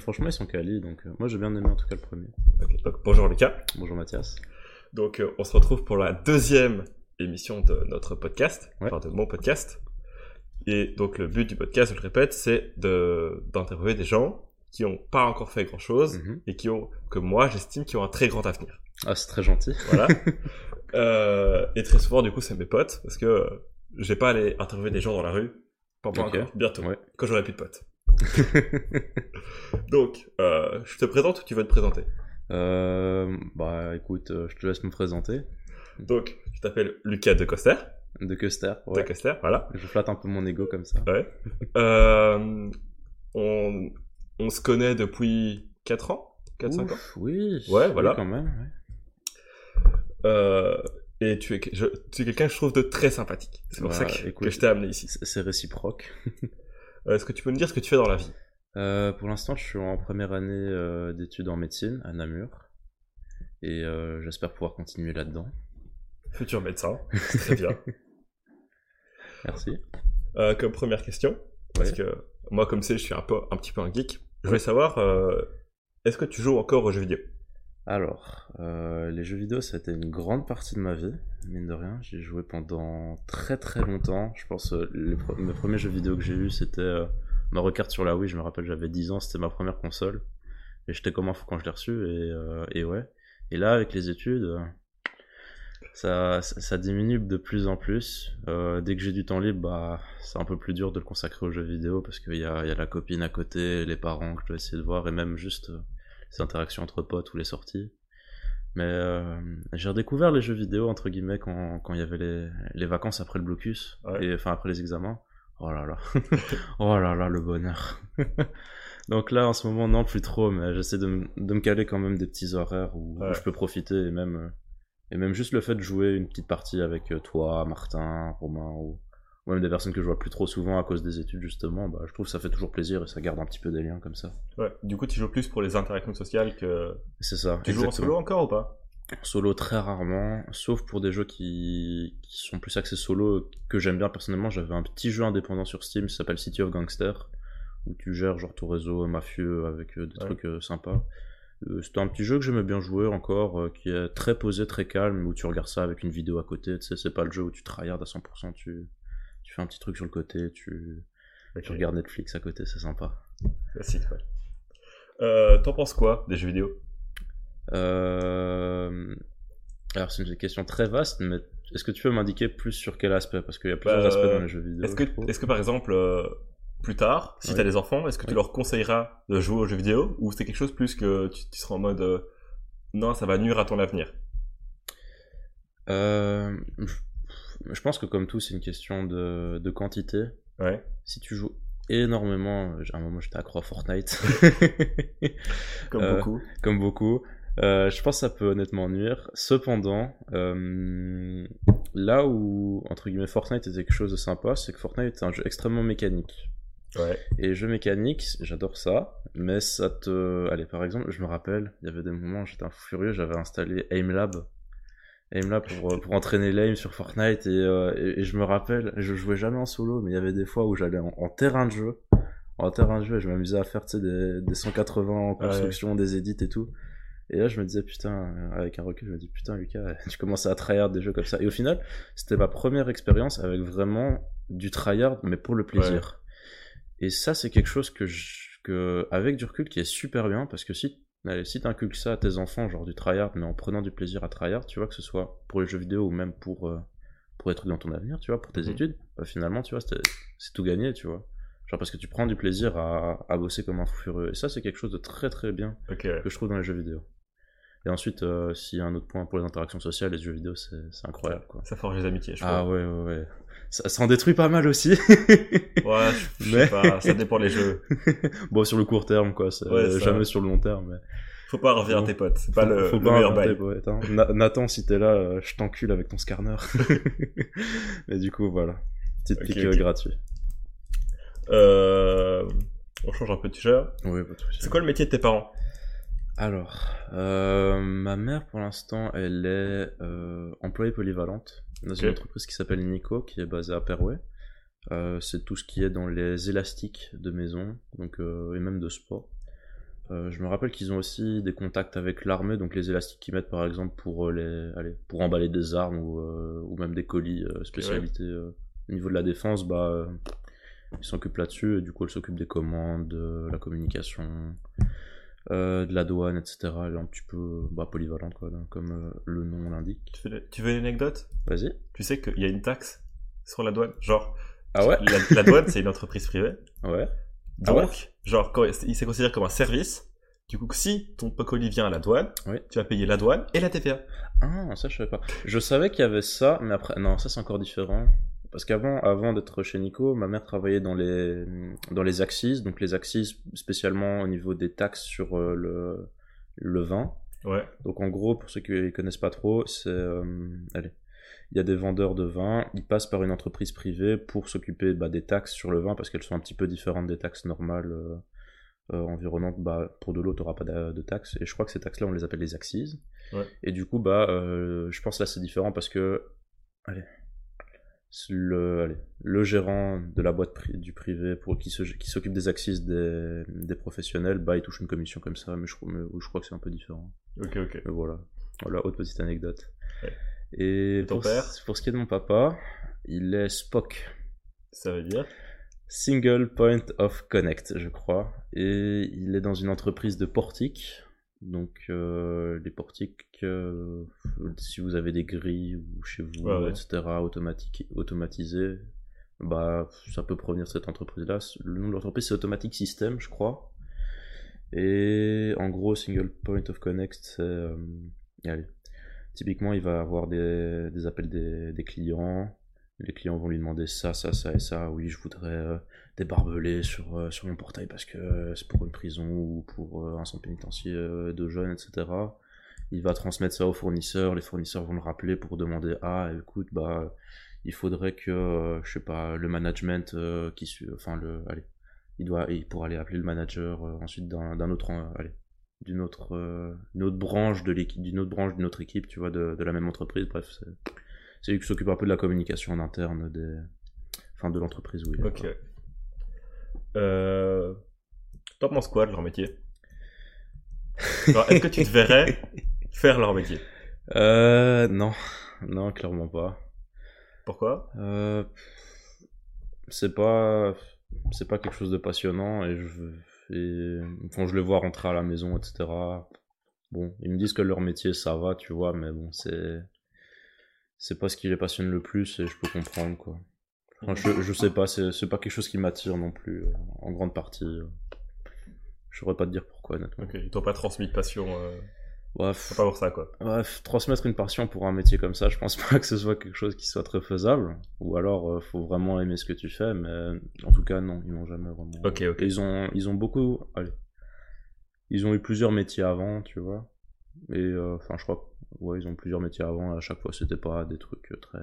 Franchement, ils sont quali, donc euh, moi j'ai bien aimé en tout cas le premier. Donc bonjour Lucas. Bonjour Mathias. Donc euh, on se retrouve pour la deuxième émission de notre podcast, Ouais. enfin de mon podcast. Et donc le but du podcast, je le répète, c'est de d'interviewer des gens qui ont pas encore fait grand chose Mhm. et qui ont, que moi j'estime, qui ont un très grand avenir. Ah, c'est très gentil. Voilà. euh, et très souvent, du coup, c'est mes potes, parce que je vais pas aller interviewer des gens dans la rue. Pas pas Ok. encore, bientôt, Ouais. quand j'aurai plus de potes. Donc, euh, je te présente ou tu veux te présenter? Euh, bah écoute, euh, je te laisse me présenter. Donc, je t'appelle Lucas de Coster. De Custer, De ouais. Coster, voilà. Je flatte un peu mon ego comme ça. Ouais. On, on se connaît depuis 4 ans? 4-5 ans? Oui. Ouais, oui, voilà. quand même, ouais. Et tu es, tu es quelqu'un que je trouve de très sympathique. C'est pour Bah, ça que, écoute, que je t'ai amené ici. C'est réciproque. Euh, Est-ce que tu peux me dire ce que tu fais dans la vie? Euh, pour l'instant, je suis en première année euh, d'études en médecine à Namur. Et j'espère pouvoir continuer là-dedans. Futur médecin, très bien. Merci. Comme première question, parce Ouais. que moi, comme c'est, je suis un, peu, un petit peu un geek. Je voulais savoir, est-ce que tu joues encore aux jeux vidéo? Alors, euh, les jeux vidéo, ça a été une grande partie de ma vie, mine de rien. J'ai joué pendant très très longtemps. Je pense euh, les mes premiers jeux vidéo que j'ai eu, c'était euh, Mario Kart sur la Wii. Je me rappelle, j'avais 10 ans, c'était ma première console. Et j'étais comme un fou quand je l'ai reçu, et, euh, ouais. Et là, avec les études, ça, diminue de plus en plus. Euh, dès que j'ai du temps libre, bah, c'est un peu plus dur de le consacrer aux jeux vidéo parce qu'il y a, y a la copine à côté, les parents que je dois essayer de voir, et même juste les interactions entre potes ou les sorties. Mais euh, j'ai redécouvert les jeux vidéo entre guillemets quand quand il y avait les, les vacances après le blocus Ouais. et enfin après les examens. Oh là là, oh là là le bonheur. Donc là en ce moment non plus trop, mais j'essaie de, me- de me caler quand même des petits horaires où, je peux profiter et même euh, et même juste le fait de jouer une petite partie avec euh, toi, Martin, Romain ou ou même des personnes que je vois plus trop souvent à cause des études justement, bah, je trouve que ça fait toujours plaisir et ça garde un petit peu des liens comme ça. Ouais. Du coup, tu joues plus pour les interactions sociales que. C'est ça. Tu joues en solo encore ou pas? Solo très rarement, sauf pour des jeux qui, qui sont plus axés solo, que j'aime bien personnellement. J'avais un petit jeu indépendant sur Steam, ça s'appelle City of Gangster, où tu gères genre ton réseau mafieux avec euh, des Ouais. trucs euh, sympas. Euh, C'était un petit jeu que j'aimais bien jouer encore, qui est très posé, très calme, où tu regardes ça avec une vidéo à côté. Tu sais, c'est pas le jeu où tu tryhardes à 100%, tu, tu fais un petit truc sur le côté, tu, tu regardes Netflix à côté, c'est sympa. Ouais. Euh, T'en penses quoi des jeux vidéo? Euh... Alors c'est une question très vaste, mais est-ce que tu peux m'indiquer plus sur quel aspect? Parce qu'il y a plusieurs Bah, aspects dans les jeux vidéo. Est-ce que, par exemple, euh, plus tard, si Ouais. t'as des enfants, est-ce que tu Oui. leur conseilleras de jouer aux jeux vidéo ou c'est quelque chose plus que tu, tu seras en mode euh, non, ça va nuire à ton avenir? Euh, je- pense que comme tout, c'est une question de, de quantité. Ouais. Si tu joues énormément, à un moment j'étais accro à Fortnite, Comme Euh, beaucoup. comme beaucoup. Euh, je pense que ça peut honnêtement nuire. Cependant, euh, là où, entre guillemets, Fortnite était quelque chose de sympa, c'est que Fortnite est un jeu extrêmement mécanique. Ouais. Et jeux mécaniques, j'adore ça, mais ça te... Allez, par exemple, je me rappelle, il y avait des moments où j'étais furieux, j'avais installé Aimlab. Aimlab pour, euh, pour entraîner l'aim sur Fortnite, et, euh, et, et je me rappelle, je jouais jamais en solo, mais il y avait des fois où j'allais en, en terrain de jeu, en terrain de jeu, et je m'amusais à faire, des, des 180 en construction, des edits et tout. Et là, je me disais, putain, euh, avec un recul, je me dis, putain, Lucas, tu commences à tryhard des jeux comme ça. Et au final, c'était ma première expérience avec vraiment du tryhard, mais pour le plaisir. Et ça, c'est quelque chose que, je, que, avec du recul, qui est super bien, parce que si, allez, si t'inculques ça à tes enfants, genre du tryhard, mais en prenant du plaisir à tryhard, tu vois, que ce soit pour les jeux vidéo ou même pour, euh, pour trucs dans ton avenir, tu vois, pour tes Mhm. études, bah, finalement, tu vois, c'est tout gagné, tu vois. Genre parce que tu prends du plaisir à, à bosser comme un fou furieux. Et ça, c'est quelque chose de très très bien ouais. que je trouve dans les jeux vidéo. Et ensuite, euh, s'il y a un autre point pour les interactions sociales, les jeux vidéo, c'est c'est incroyable, quoi. Ça forge les amitiés, je Ah crois. ouais, ouais, ouais. Ça, ça en détruit pas mal aussi. Ouais, je, je Mais- sais pas, ça dépend les jeux. bon, sur le court terme, quoi. c'est- Ouais, ça. jamais sur le long terme. Mais... Faut pas revenir Bon. tes potes, c'est pas Faut- le, faut le pas meilleur bail. hein. Nathan, si t'es là, euh, je t'encule avec ton scanner. Mais du coup, voilà. Petite Ok, pique gratuite. Euh, on change un peu de sujet. Oui. C'est quoi le métier de tes parents? Alors, euh, ma mère, pour l'instant, elle est euh, employée polyvalente dans une entreprise qui s'appelle Nico, qui est basée à Perway. Euh, c'est tout ce qui est dans les élastiques de maison, donc euh, et même de sport. Euh, je me rappelle qu'ils ont aussi des contacts avec l'armée, donc les élastiques qu'ils mettent par exemple pour les, allez, pour emballer des armes ou, ou même des colis spécialité euh, au niveau de la défense, bah ils s'occupent là-dessus et du coup ils s'occupent des commandes, de la communication, de la douane, etc. Elle est un petit peu bah, polyvalente quoi, comme euh, le nom l'indique. Tu veux, tu veux une anecdote? Vas-y. Tu sais qu'il y a une taxe sur la douane? Genre, Ah ouais? la, la douane, c'est une entreprise privée. Ouais. Ah Donc, ouais genre, quand- il s'est considéré comme un service. Du coup, si ton colis vient à la douane, Oui. tu vas payer la douane et la TVA. Ah, ça je savais pas. Je savais qu'il y avait ça, mais après, non, ça c'est encore différent. Parce qu'avant, avant d'être chez Nico, ma mère travaillait dans les dans les axes, donc les axes spécialement au niveau des taxes sur euh, le le vin. Ouais. Donc en gros, pour ceux qui ne connaissent pas trop, c'est euh, allez, il y a des vendeurs de vin, ils passent par une entreprise privée pour s'occuper bah, des taxes sur le vin parce qu'elles sont un petit peu différentes des taxes normales euh, euh, environnantes. Bah, pour de l'eau, tu n'auras pas de, de taxes et je crois que ces taxes-là, on les appelle les axes. Ouais. Et du coup, bah, je pense là c'est différent parce que allez, le, allez, le gérant de la boîte pri- du privé pour qui s'occupe des axes des, des professionnels, bah, il touche une commission comme ça, mais je, crois- mais je crois que c'est un peu différent. Ok, ok. Mais voilà. Voilà, autre petite anecdote. Ouais. Et, Et ton pour, père? pour ce qui est de mon papa, il est Spock. Ça veut dire? Single Point of Connect, je crois. Et il est dans une entreprise de portique. Donc, euh, les portiques, euh, si vous avez des grilles ou chez vous, Ouais, ouais. etc., automatique, automatisées, bah, ça peut provenir de cette entreprise-là. Le nom de l'entreprise, c'est Automatic System, je crois. Et en gros, Single Point of Connect, c'est. euh, allez. Typiquement, il va avoir des, des appels des, des clients. Les clients vont lui demander ça, ça, ça et ça. Oui, je voudrais euh, euh, sur mon portail parce que euh, c'est pour une prison ou pour euh, un centre pénitentiaire de jeunes, etc. Il va transmettre ça aux fournisseurs. Les fournisseurs vont le rappeler pour demander Ah, écoute, bah, il faudrait que, je sais pas, le management qui suit. Enfin, le. Il doit, il pourra aller appeler le manager ensuite d'un autre. d'une autre, une autre branche de l'équipe, d'une autre branche d'une autre équipe, tu vois, de, de la même entreprise. Bref, c'est, c'est lui qui s'occupe un peu de la communication en interne des, enfin, de l'entreprise où il est. Ok. Euh... T'en penses quoi de leur métier Est-ce que tu te verrais faire leur métier? Euh, non, non, clairement pas. Pourquoi? Euh, c'est pas, c'est pas quelque chose de passionnant et je, et quand je les vois rentrer à la maison, etc. Bon, ils me disent que leur métier ça va, tu vois, mais bon, c'est, c'est pas ce qui les passionne le plus et je peux comprendre quoi. Enfin, je, je sais pas, c'est, c'est pas quelque chose qui m'attire non plus, euh, en grande partie. euh. Je saurais pas te dire pourquoi, honnêtement. Ok, ils t'ont pas transmis de passion. Euh... Bref. C'est pas pour ça, quoi. Bref, transmettre une passion pour un métier comme ça, je pense pas que ce soit quelque chose qui soit très faisable. Ou alors, euh, faut vraiment aimer ce que tu fais, mais en tout cas, non, ils n'ont jamais vraiment. Ok, ok. Et Ils ont, ils ont beaucoup. Allez. Ils ont eu plusieurs métiers avant, tu vois. Et euh, enfin, je crois. Ouais, ils ont plusieurs métiers avant. À chaque fois, c'était pas des trucs euh, très.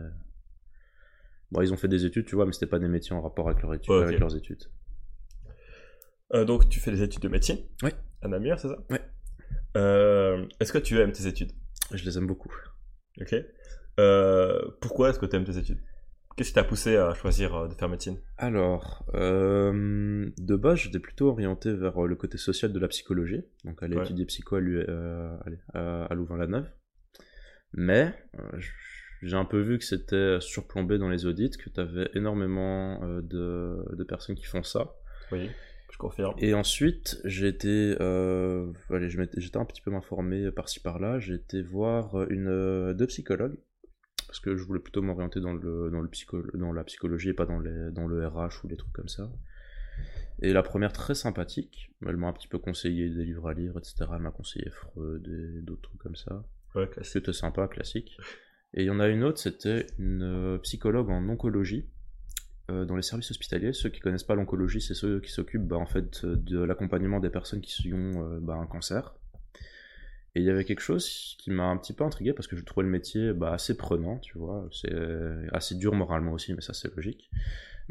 Bon, ils ont fait des études, tu vois, mais c'était pas des métiers en rapport avec, leur étude, Ouais, ok. avec leurs études. Euh, donc, tu fais des études de médecine Ouais. À Namur, c'est ça? Euh, Est-ce que tu aimes tes études? Je les aime beaucoup. Ok. Euh, pourquoi est-ce que tu aimes tes études? Qu'est-ce qui t'a poussé à choisir euh, de faire médecine? Alors, euh, de base, j'étais plutôt orienté vers euh, le côté social de la psychologie, donc aller Ouais. étudier psycho à, euh, Louvain-la-Neuve. Mais euh, j'ai un peu vu que c'était surplombé dans les audits, que tu avais énormément de, de personnes qui font ça. Oui, je confirme. Et ensuite, j'ai été, allez, je m'étais- j'étais un petit peu m'informer par-ci par-là. J'ai été voir une deux psychologues parce que je voulais plutôt m'orienter dans le dans le psycho, dans la psychologie et pas dans les dans le RH ou les trucs comme ça. Et la première très sympathique, elle m'a un petit peu conseillé des livres à lire, etc. Elle m'a conseillé Freud et d'autres trucs comme ça. Ouais. C'était sympa, classique. Et il y en a une autre, c'était une psychologue en oncologie euh, dans les services hospitaliers. Ceux qui connaissent pas l'oncologie, c'est ceux qui s'occupent bah, en fait de l'accompagnement des personnes qui ont euh, bah, un cancer. Et il y avait quelque chose qui m'a un petit peu intrigué parce que je trouvais le métier bah, assez prenant, tu vois. C'est assez dur moralement aussi, mais ça c'est logique.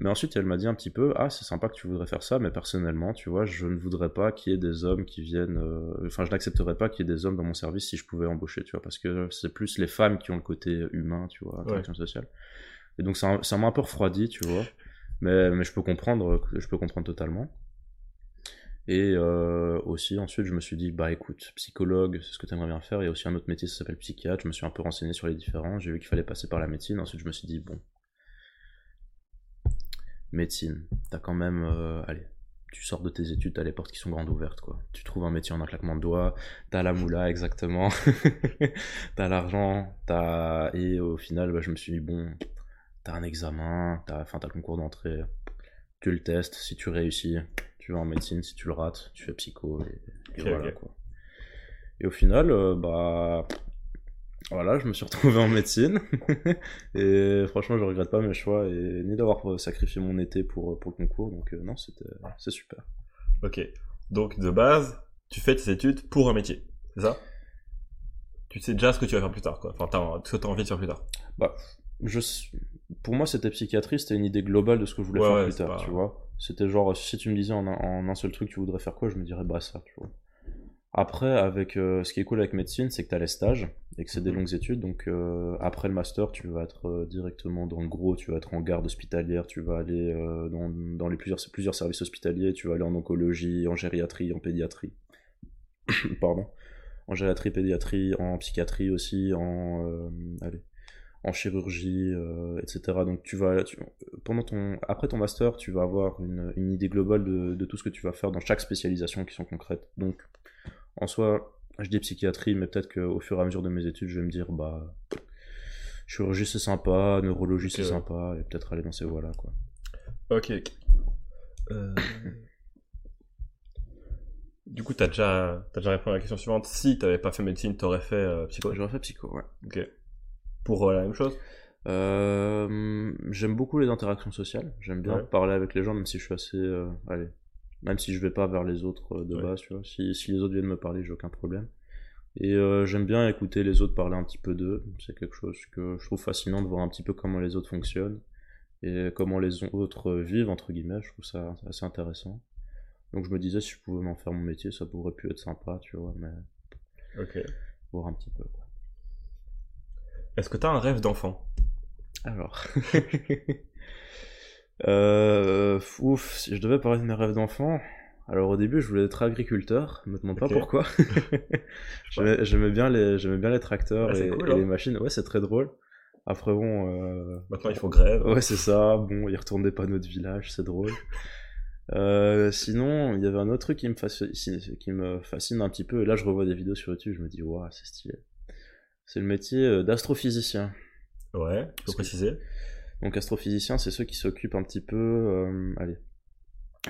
Mais ensuite, elle m'a dit un petit peu, ah, c'est sympa que tu voudrais faire ça, mais personnellement, tu vois, je ne voudrais pas qu'il y ait des hommes qui viennent, euh, enfin, je n'accepterais pas qu'il y ait des hommes dans mon service si je pouvais embaucher, tu vois, parce que c'est plus les femmes qui ont le côté humain, tu vois, interaction sociale. Et donc, ça ça m'a un peu refroidi, tu vois, mais, mais je peux comprendre, je peux comprendre totalement. Et euh, aussi, ensuite, je me suis dit, bah écoute, psychologue, c'est ce que tu aimerais bien faire. Il y a aussi un autre métier, ça s'appelle psychiatre. Je me suis un peu renseigné sur les différents. J'ai vu qu'il fallait passer par la médecine. Ensuite, je me suis dit, bon, médecine, t'as quand même, euh, allez, tu sors de tes études, t'as les portes qui sont grandes ouvertes, quoi. Tu trouves un métier en un claquement de doigts, t'as la moula, exactement, t'as l'argent, t'as... Et au final, bah, je me suis dit, bon, t'as un examen, t'as, t'as le concours d'entrée, tu le testes, si tu réussis, tu vas en médecine, si tu le rates, tu fais psycho, et, voilà, quoi. Et au final, euh, bah, voilà, je me suis retrouvé en médecine. et franchement, je regrette pas mes choix et ni d'avoir sacrifié mon été pour, pour le concours. Donc, euh, non, c'était, c'est super. Ok. Donc, de base, tu fais tes études pour un métier. C'est ça? Tu sais déjà ce que tu vas faire plus tard, quoi. Enfin, ce que tu as envie de faire plus tard. Bah, je, pour moi, c'était psychiatrie, c'était une idée globale de ce que je voulais faire plus tard, tu vois. C'était genre, si tu me disais en en un seul truc, tu voudrais faire quoi, je me dirais, bah, ça, tu vois. Après, avec euh, ce qui est cool avec médecine, c'est que tu as les stages et que c'est des mhm. longues études. Donc, euh, après le master, tu vas être euh, directement dans le gros, tu vas être en garde hospitalière, tu vas aller dans, dans, les plusieurs, plusieurs services hospitaliers, tu vas aller en oncologie, en gériatrie, en pédiatrie. Pardon. En gériatrie, pédiatrie, en psychiatrie aussi, en, allez, en chirurgie, etc. Donc, tu vas, pendant ton, après ton master, tu vas avoir une, une idée globale de, de tout ce que tu vas faire dans chaque spécialisation qui sont concrètes. Donc, en soi, je dis psychiatrie, mais peut-être qu'au fur et à mesure de mes études, je vais me dire, bah, chirurgie c'est sympa, neurologie c'est sympa, et peut-être aller dans ces voies-là, quoi. Ok, ok. Euh, du coup, t'as déjà, as déjà répondu à la question suivante. Si t'avais pas fait médecine, t'aurais fait euh, psycho J'aurais fait psycho, ouais. Ok. Pour euh, la même chose J'aime beaucoup les interactions sociales. J'aime bien parler avec les gens, même si je suis assez. allez, même si je vais pas vers les autres euh, de base, tu vois. Si, si, les autres viennent me parler, j'ai aucun problème. Et euh, j'aime bien écouter les autres parler un petit peu d'eux. C'est quelque chose que je trouve fascinant de voir un petit peu comment les autres fonctionnent et comment les autres vivent, entre guillemets. Je trouve ça assez intéressant. Donc je me disais, si je pouvais m'en faire mon métier, ça pourrait pu être sympa, tu vois, mais. Ok. Voir un petit peu, quoi. Est-ce que tu as un rêve d'enfant? Alors. Euh, ouf, si je devais parler de mes rêves d'enfant, alors au début je voulais être agriculteur, me demande pas pourquoi. j'aimais bien les j'aimais bien les tracteurs et, hein. les machines. Ouais, c'est très drôle. Après bon. Euh... Maintenant il faut grève. Ouais, c'est ça. Bon, ils retournent des panneaux de village, c'est drôle. Euh, sinon, il y avait un autre truc qui me, fascine, qui me fascine un petit peu, et là je revois des vidéos sur YouTube, je me dis, waouh, c'est stylé. C'est le métier euh, d'astrophysicien. Ouais, faut préciser. Donc astrophysiciens, c'est ceux qui s'occupent un petit peu, euh, allez,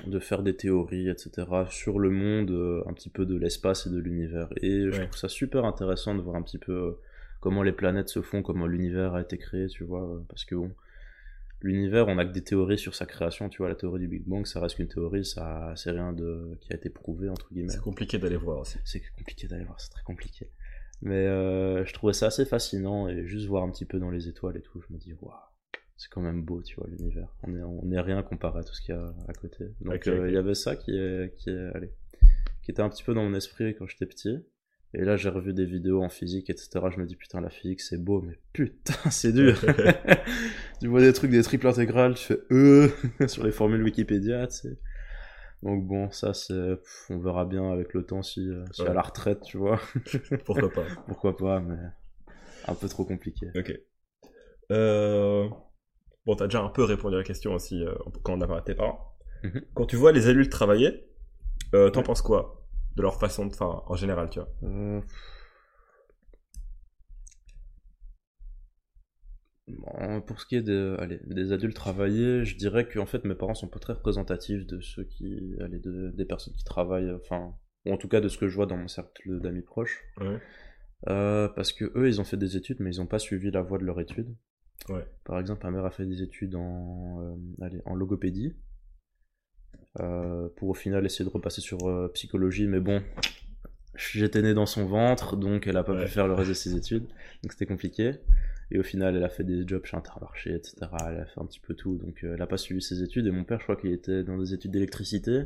de faire des théories, etc., sur le monde, euh, un petit peu de l'espace et de l'univers. Et je trouve ça super intéressant de voir un petit peu comment les planètes se font, comment l'univers a été créé, tu vois, parce que bon, l'univers, on a que des théories sur sa création, tu vois, la théorie du Big Bang, ça reste qu'une théorie, ça, c'est rien de, qui a été prouvé, entre guillemets. C'est compliqué d'aller voir aussi. C'est compliqué d'aller voir, c'est très compliqué. Mais je trouvais ça assez fascinant, et juste voir un petit peu dans les étoiles et tout, je me dis, waouh c'est quand même beau, tu vois, l'univers. On est, on est rien comparé à tout ce qu'il y a à côté. Donc euh, il y avait ça qui est, qui est, allez, qui était un petit peu dans mon esprit quand j'étais petit. Et là, j'ai revu des vidéos en physique, etc. Je me dis, putain, la physique, c'est beau, mais putain, c'est dur. tu vois des trucs, des triples intégrales, tu fais euh sur les formules Wikipédia, tu sais. Donc bon, ça, c'est, on verra bien avec le temps si, euh, si à la retraite, tu vois. Pourquoi pas. Pourquoi pas, mais un peu trop compliqué. Ok. Euh... Bon, t'as déjà un peu répondu à la question aussi euh, quand on a parlé de tes parents. Mhm. Quand tu vois les adultes travailler, euh, t'en penses quoi de leur façon de, enfin, en général, tu vois? Euh, Pour ce qui est de, allez, des adultes travailler, je dirais que en fait mes parents sont pas très représentatifs de ceux qui, allez, de, des personnes qui travaillent, enfin, ou en tout cas de ce que je vois dans mon cercle d'amis proches. parce que eux, ils ont fait des études, mais ils n'ont pas suivi la voie de leur étude. Par exemple, ma mère a fait des études en, euh, allez, en logopédie. Euh, pour au final essayer de repasser sur euh, psychologie, mais bon, j'étais né dans son ventre, donc elle a pas pu faire le reste de ses études, donc c'était compliqué. Et au final, elle a fait des jobs chez Intermarché, etc. Elle a fait un petit peu tout, donc elle a pas suivi ses études. Et mon père, je crois qu'il était dans des études d'électricité.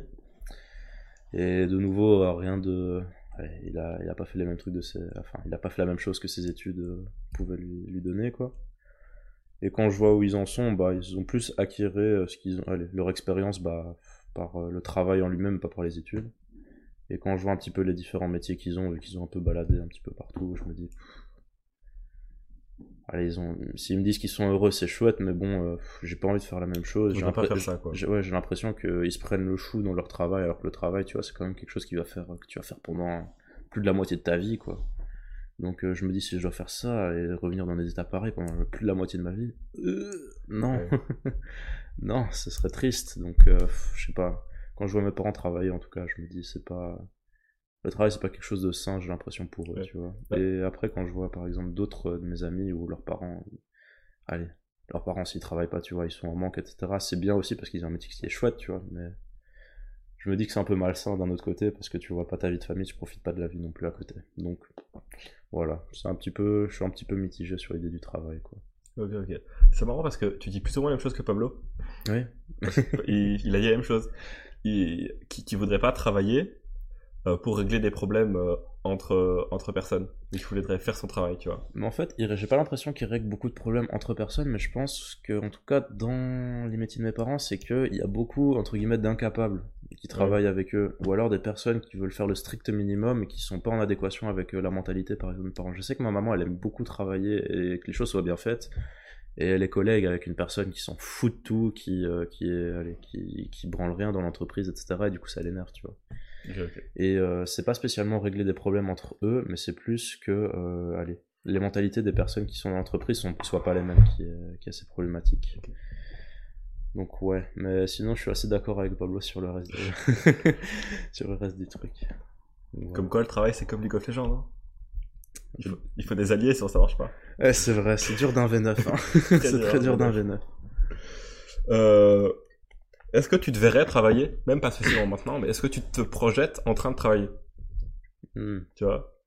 Et de nouveau, rien de. il, a, il a pas fait les mêmes trucs de ses. Enfin, il a pas fait la même chose que ses études pouvaient lui, donner, quoi. Et quand je vois où ils en sont, bah, ils ont plus acquéré euh, ce leur expérience bah, par euh, le travail en lui-même, pas par les études. Et quand je vois un petit peu les différents métiers qu'ils ont, vu qu'ils ont un peu baladé un petit peu partout, je me dis. Allez, ils ont... s'ils me disent qu'ils sont heureux, c'est chouette, mais bon, euh, j'ai pas envie de faire la même chose. J'ai pas faire ça, quoi. Ouais, l'impression qu'ils se prennent le chou dans leur travail, alors que le travail, tu vois, c'est quand même quelque chose qui va faire, que tu vas faire pendant plus de la moitié de ta vie, quoi. Donc euh, je me dis si je dois faire ça et revenir dans des états pareils pendant plus de la moitié de ma vie, euh, non, non, ce serait triste. Donc euh, je sais pas. Quand je vois mes parents travailler, en tout cas, je me dis c'est pas le travail, c'est pas quelque chose de sain. J'ai l'impression pour eux, tu vois. Et après, quand je vois par exemple d'autres de mes amis ou leurs parents, allez, leurs parents s'ils travaillent pas, tu vois, ils sont en manque, etc. C'est bien aussi parce qu'ils ont un métier qui est chouette, tu vois. Mais je me dis que c'est un peu malsain d'un autre côté parce que tu vois pas ta vie de famille, tu profites pas de la vie non plus à côté. Donc voilà, c'est un petit peu, je suis un petit peu mitigé sur l'idée du travail, quoi. Ok, ok. C'est marrant parce que tu dis plus ou moins la même chose que Pablo. Oui. il, a dit la même chose. Il, qui, voudrait pas travailler euh, pour régler des problèmes euh, entre, entre personnes. Il voudrait faire son travail, tu vois. Mais en fait, j'ai pas l'impression qu'il règle beaucoup de problèmes entre personnes, mais je pense que, en tout cas, dans les métiers de mes parents, c'est qu'il y a beaucoup, entre guillemets, d'incapables qui travaillent avec eux, ou alors des personnes qui veulent faire le strict minimum et qui sont pas en adéquation avec euh, la mentalité, par exemple, de parents. Je sais que ma maman, elle aime beaucoup travailler et que les choses soient bien faites. Et elle est collègue avec une personne qui s'en fout de tout, qui, qui, est, qui branle rien dans l'entreprise, etc. Et du coup, ça l'énerve, tu vois. Et euh, c'est pas spécialement régler des problèmes entre eux, mais c'est plus que, euh, allez, les mentalités des personnes qui sont dans l'entreprise sont soient pas les mêmes qui est, qui est assez problématique. Donc ouais, mais sinon je suis assez d'accord avec Pablo sur le reste, sur le reste du truc. Comme quoi le travail c'est comme League of Legends. Hein il, faut, il, faut, des alliés sinon ça marche pas. Ouais c'est vrai, c'est dur d'un V9. Hein. c'est très dur d'un V9. Euh, est-ce que tu te verrais travailler, même pas spécialement maintenant, mais est-ce que tu te projettes en train de travailler? Hmm. Tu vois?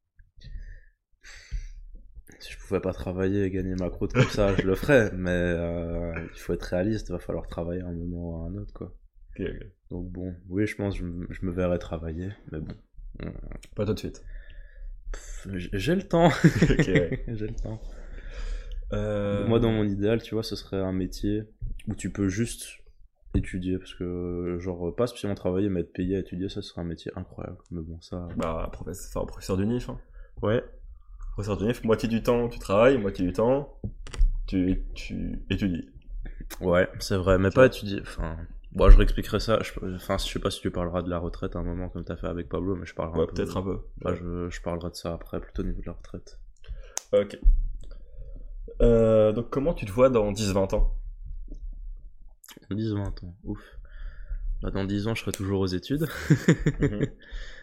Si je pouvais pas travailler et gagner ma croûte comme ça, je le ferais, mais euh, il faut être réaliste, il va falloir travailler un moment ou à un autre, quoi. Donc bon, oui, je pense que je, me verrais travailler, mais bon. Pas tout de suite. J'ai le temps. J'ai le temps. Euh, Moi, dans mon idéal, tu vois, ce serait un métier où tu peux juste étudier parce que genre pas spécialement travailler mais être payé à étudier ça serait un métier incroyable. Mais bon ça bah professeur, professeur du NIF hein. ouais. Professeur du NIF moitié du temps tu travailles moitié du temps tu, tu étudies. Ouais c'est vrai mais pas étudier enfin bon je réexpliquerai ça je, enfin je sais pas si tu parleras de la retraite à un moment comme tu as fait avec Pablo mais je parlerai ouais, peut-être un peu je, je parlerai de ça après plutôt au niveau de la retraite. Ok. Euh, donc comment tu te vois dans 10-20 ans? 10, 20 ans, ouf. Bah, dans 10 ans, je serai toujours aux études.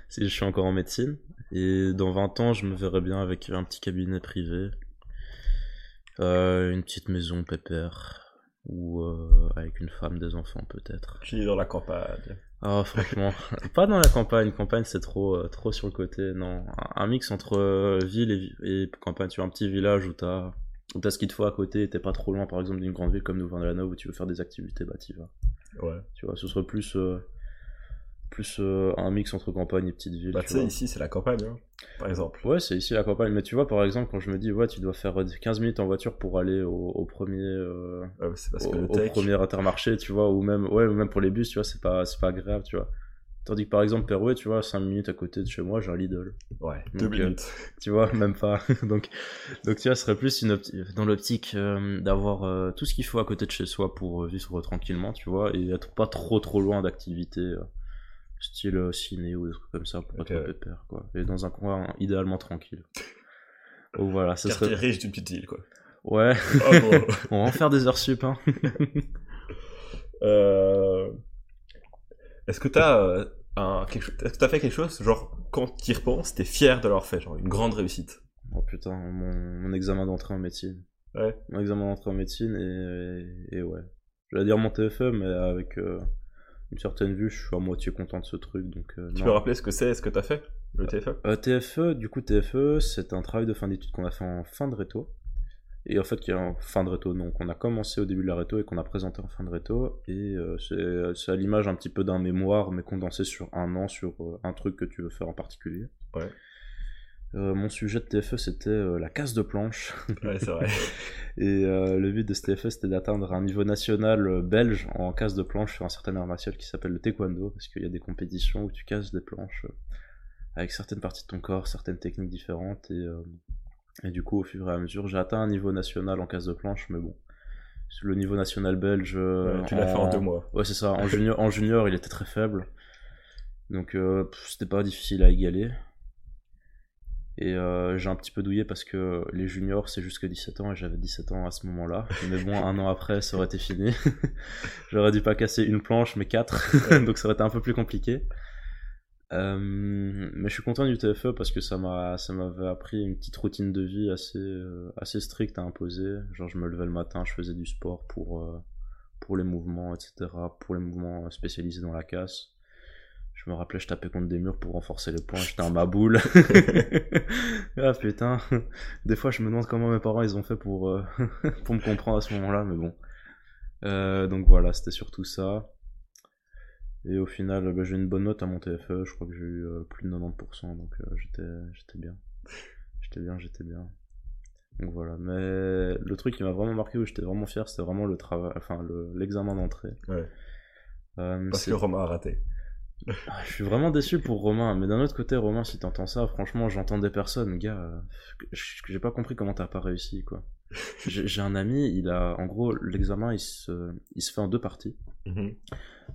Si je suis encore en médecine. Et dans 20 ans, je me verrai bien avec un petit cabinet privé. Euh, une petite maison pépère. Ou euh, avec une femme, des enfants peut-être. Je suis dans la campagne. Ah, franchement, pas dans la campagne. Campagne, c'est trop, euh, trop sur le côté. Non, un, mix entre ville et, et, campagne. Tu vois, un petit village où t'as ou t'as ce qu'il te faut à côté, t'es pas trop loin par exemple d'une grande ville comme Louvain-la-Neuve où tu veux faire des activités, bah t'y vas. Ouais. Tu vois, ce serait plus, euh, plus euh, un mix entre campagne et petite ville. Bah tu sais, ici c'est la campagne, hein, par exemple. Ouais, c'est ici la campagne, mais tu vois par exemple quand je me dis, ouais, tu dois faire 15 minutes en voiture pour aller au, premier, euh, parce au, premier intermarché, tu vois, ou même, ouais, ou même pour les bus, tu vois, c'est pas, c'est pas agréable, tu vois. Tandis que par exemple, Perouet, tu vois, 5 minutes à côté de chez moi, j'ai un Lidl. Ouais, 2 euh, minutes. tu vois, même pas. donc, donc, tu vois, ce serait plus une dans l'optique euh, d'avoir euh, tout ce qu'il faut à côté de chez soi pour vivre tranquillement, tu vois, et être pas trop trop loin d'activités style ciné ou des trucs comme ça pour être pépère, quoi. Et dans un coin idéalement tranquille. Donc voilà, ça serait. riche d'une petite île, quoi. Ouais. Ah, On va en faire des heures sup, hein. euh. Est-ce que t'as euh, un, quelque chose, est-ce que t'as fait quelque chose, genre, quand tu y repenses, t'es fier de l'avoir fait, genre, une grande réussite? Oh putain, mon, examen d'entrée en médecine. Ouais. Mon examen d'entrée en médecine et, et, ouais. J'allais dire mon TFE, mais avec euh, une certaine vue, je suis à moitié content de ce truc. Donc, euh, tu peux rappeler ce que c'est, ce que t'as fait, le TFE TFE, du coup, TFE, c'est un travail de fin d'études qu'on a fait en fin de réto. Et en fait, qui est en fin de réto. Donc, on a commencé au début de la réto et qu'on a présenté en fin de réto. Et euh, c'est à l'image un petit peu d'un mémoire, mais condensé sur un an, sur euh, un truc que tu veux faire en particulier. Ouais. Euh, mon sujet de TFE, c'était la casse de planche. Ouais, c'est vrai. et le but de ce TFE, c'était d'atteindre un niveau national belge en casse de planche sur un certain art martial qui s'appelle le taekwondo, parce qu'il y a des compétitions où tu casses des planches avec certaines parties de ton corps, certaines techniques différentes, et, et du coup, au fur et à mesure, j'ai atteint un niveau national en casse de planche, mais bon. Le niveau national belge. tu l'as fait en deux mois. Ouais, c'est ça. En junior, en junior, il était très faible. Donc, c'était pas difficile à égaler. Et euh, j'ai un petit peu douillé parce que les juniors, c'est jusque 17 ans et j'avais 17 ans à ce moment-là. Mais bon, un an après, ça aurait été fini. J'aurais dû pas casser une planche, mais quatre. Donc ça aurait été un peu plus compliqué. Euh, mais je suis content du TFE parce que ça m'a ça m'avait appris une petite routine de vie assez euh, assez stricte à imposer genre je me levais le matin je faisais du sport pour euh, pour les mouvements etc pour les mouvements spécialisés dans la casse je me rappelais, je tapais contre des murs pour renforcer les points, j'étais en ma boule. ah putain, des fois je me demande comment mes parents ils ont fait pour, euh, pour me comprendre à ce moment-là, mais bon. Euh, donc voilà, c'était surtout ça. Et au final, bah, j'ai une bonne note à mon TFE, je crois que j'ai eu euh, plus de 90%, donc j'étais, j'étais bien. J'étais bien, j'étais bien. Donc voilà, mais le truc qui m'a vraiment marqué, où j'étais vraiment fier, c'était vraiment le travail, enfin l'examen d'entrée. Ouais. Parce que Romain a raté. Ah, je suis vraiment déçu pour Romain, mais d'un autre côté, Romain, si t'entends ça, franchement, j'entends des personnes, gars, euh, j'ai pas compris comment t'as pas réussi, quoi. J'ai un ami, il a, en gros, l'examen, il se, il se fait en deux parties. Mm-hmm.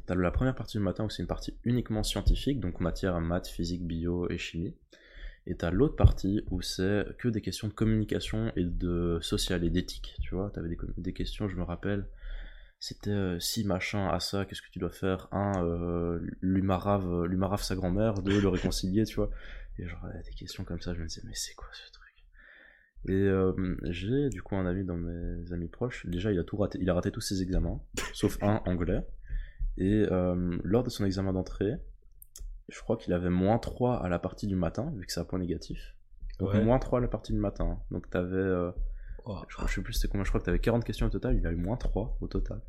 T'as la première partie du matin où c'est une partie uniquement scientifique, donc matière maths, physique, bio et chimie. Et t'as l'autre partie où c'est que des questions de communication et de social et d'éthique, tu vois. T'avais des, questions, je me rappelle, c'était euh, si machin à ça, qu'est-ce que tu dois faire? Un, euh, lui marave, sa grand-mère, deux, le réconcilier, tu vois. Et genre, des questions comme ça, je me disais, mais c'est quoi ce truc? Et euh, j'ai du coup un ami dans mes amis proches, déjà il a tout raté, il a raté tous ses examens, sauf un anglais. Et euh, lors de son examen d'entrée, je crois qu'il avait moins 3 à la partie du matin, vu que c'est un point négatif. Donc moins 3 à la partie du matin. Donc t'avais je, sais plus c'était combien, je crois que tu avais 40 questions au total, il a eu moins 3 au total.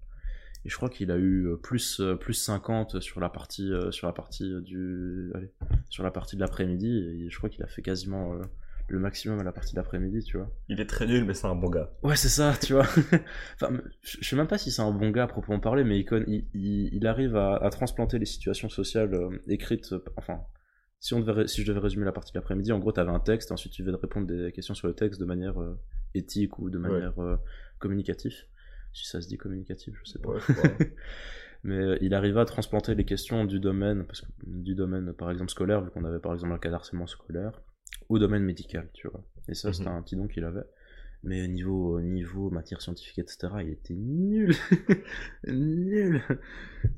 Et je crois qu'il a eu euh, plus, euh, plus 50 sur la partie, euh, sur la partie du, allez, sur la partie de l'après-midi, et je crois qu'il a fait quasiment le maximum à la partie d'après-midi, tu vois. Il est très nul, mais c'est un bon gars. Ouais, c'est ça, tu vois. enfin, je sais même pas si c'est un bon gars à proprement parler, mais il, il, arrive à, transplanter les situations sociales écrites, enfin, si, on devait, si je devais résumer la partie de l'après-midi, en gros, tu avais un texte, ensuite tu devais répondre des questions sur le texte de manière éthique ou de manière euh, communicative. Si ça se dit communicatif, je sais pas. Mais euh, il arriva à transplanter les questions du domaine, parce que, du domaine par exemple scolaire, vu qu'on avait par exemple un cas d'harcèlement scolaire, au domaine médical, tu vois. Et ça, c'était mhm. un petit don qu'il avait. Mais niveau, niveau matière scientifique, etc., il était nul. nul.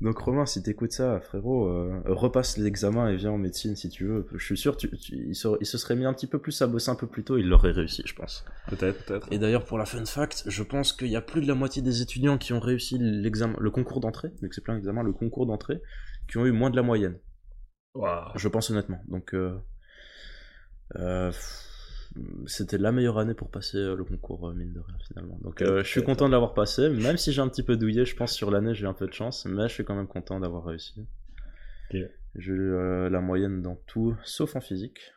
Donc Romain, si t'écoutes ça, frérot, euh, repasse l'examen et viens en médecine si tu veux. Je suis sûr, tu, il, se, il, se, serait mis un petit peu plus à bosser un peu plus tôt, il l'aurait réussi, je pense. Peut-être, peut-être. Et d'ailleurs, pour la fun fact, je pense qu'il y a plus de la moitié des étudiants qui ont réussi l'examen, le concours d'entrée, mais que c'est plein d'examens, le concours d'entrée, qui ont eu moins de la moyenne. Wow. Je pense honnêtement. Donc, euh, euh, c'était la meilleure année pour passer euh, le concours, euh, mine de rien, finalement. Donc, euh, je suis content de l'avoir passé, même si j'ai un petit peu douillé, je pense, sur l'année, j'ai eu un peu de chance, mais je suis quand même content d'avoir réussi. J'ai eu la moyenne dans tout, sauf en physique.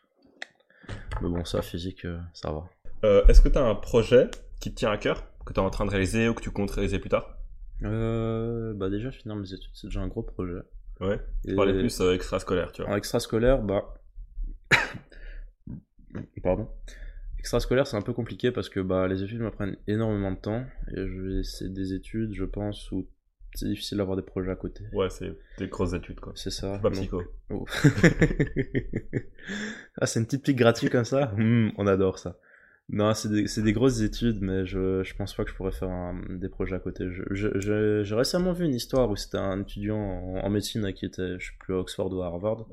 Mais bon, ça, physique, ça va. Est-ce que tu as un projet qui te tient à cœur, que tu es en train de réaliser ou que tu comptes réaliser plus tard? Bah, déjà, finir mes études, c'est déjà un gros projet. Ouais, tu parlais plus extrascolaire, tu vois. En extrascolaire, bah. Pardon. Extrascolaire, c'est un peu compliqué parce que bah, les études me prennent énormément de temps et c'est des études, je pense, où c'est difficile d'avoir des projets à côté. Ouais, c'est des grosses études quoi. C'est ça. Pas psycho. Oh. ah, c'est une petite pique gratuite comme ça? Hmm, On adore ça. Non, c'est des, des, grosses études, mais je, je pense pas que je pourrais faire des projets à côté. J'ai récemment vu une histoire où c'était un étudiant en, médecine qui était, je sais plus, à Oxford ou à Harvard.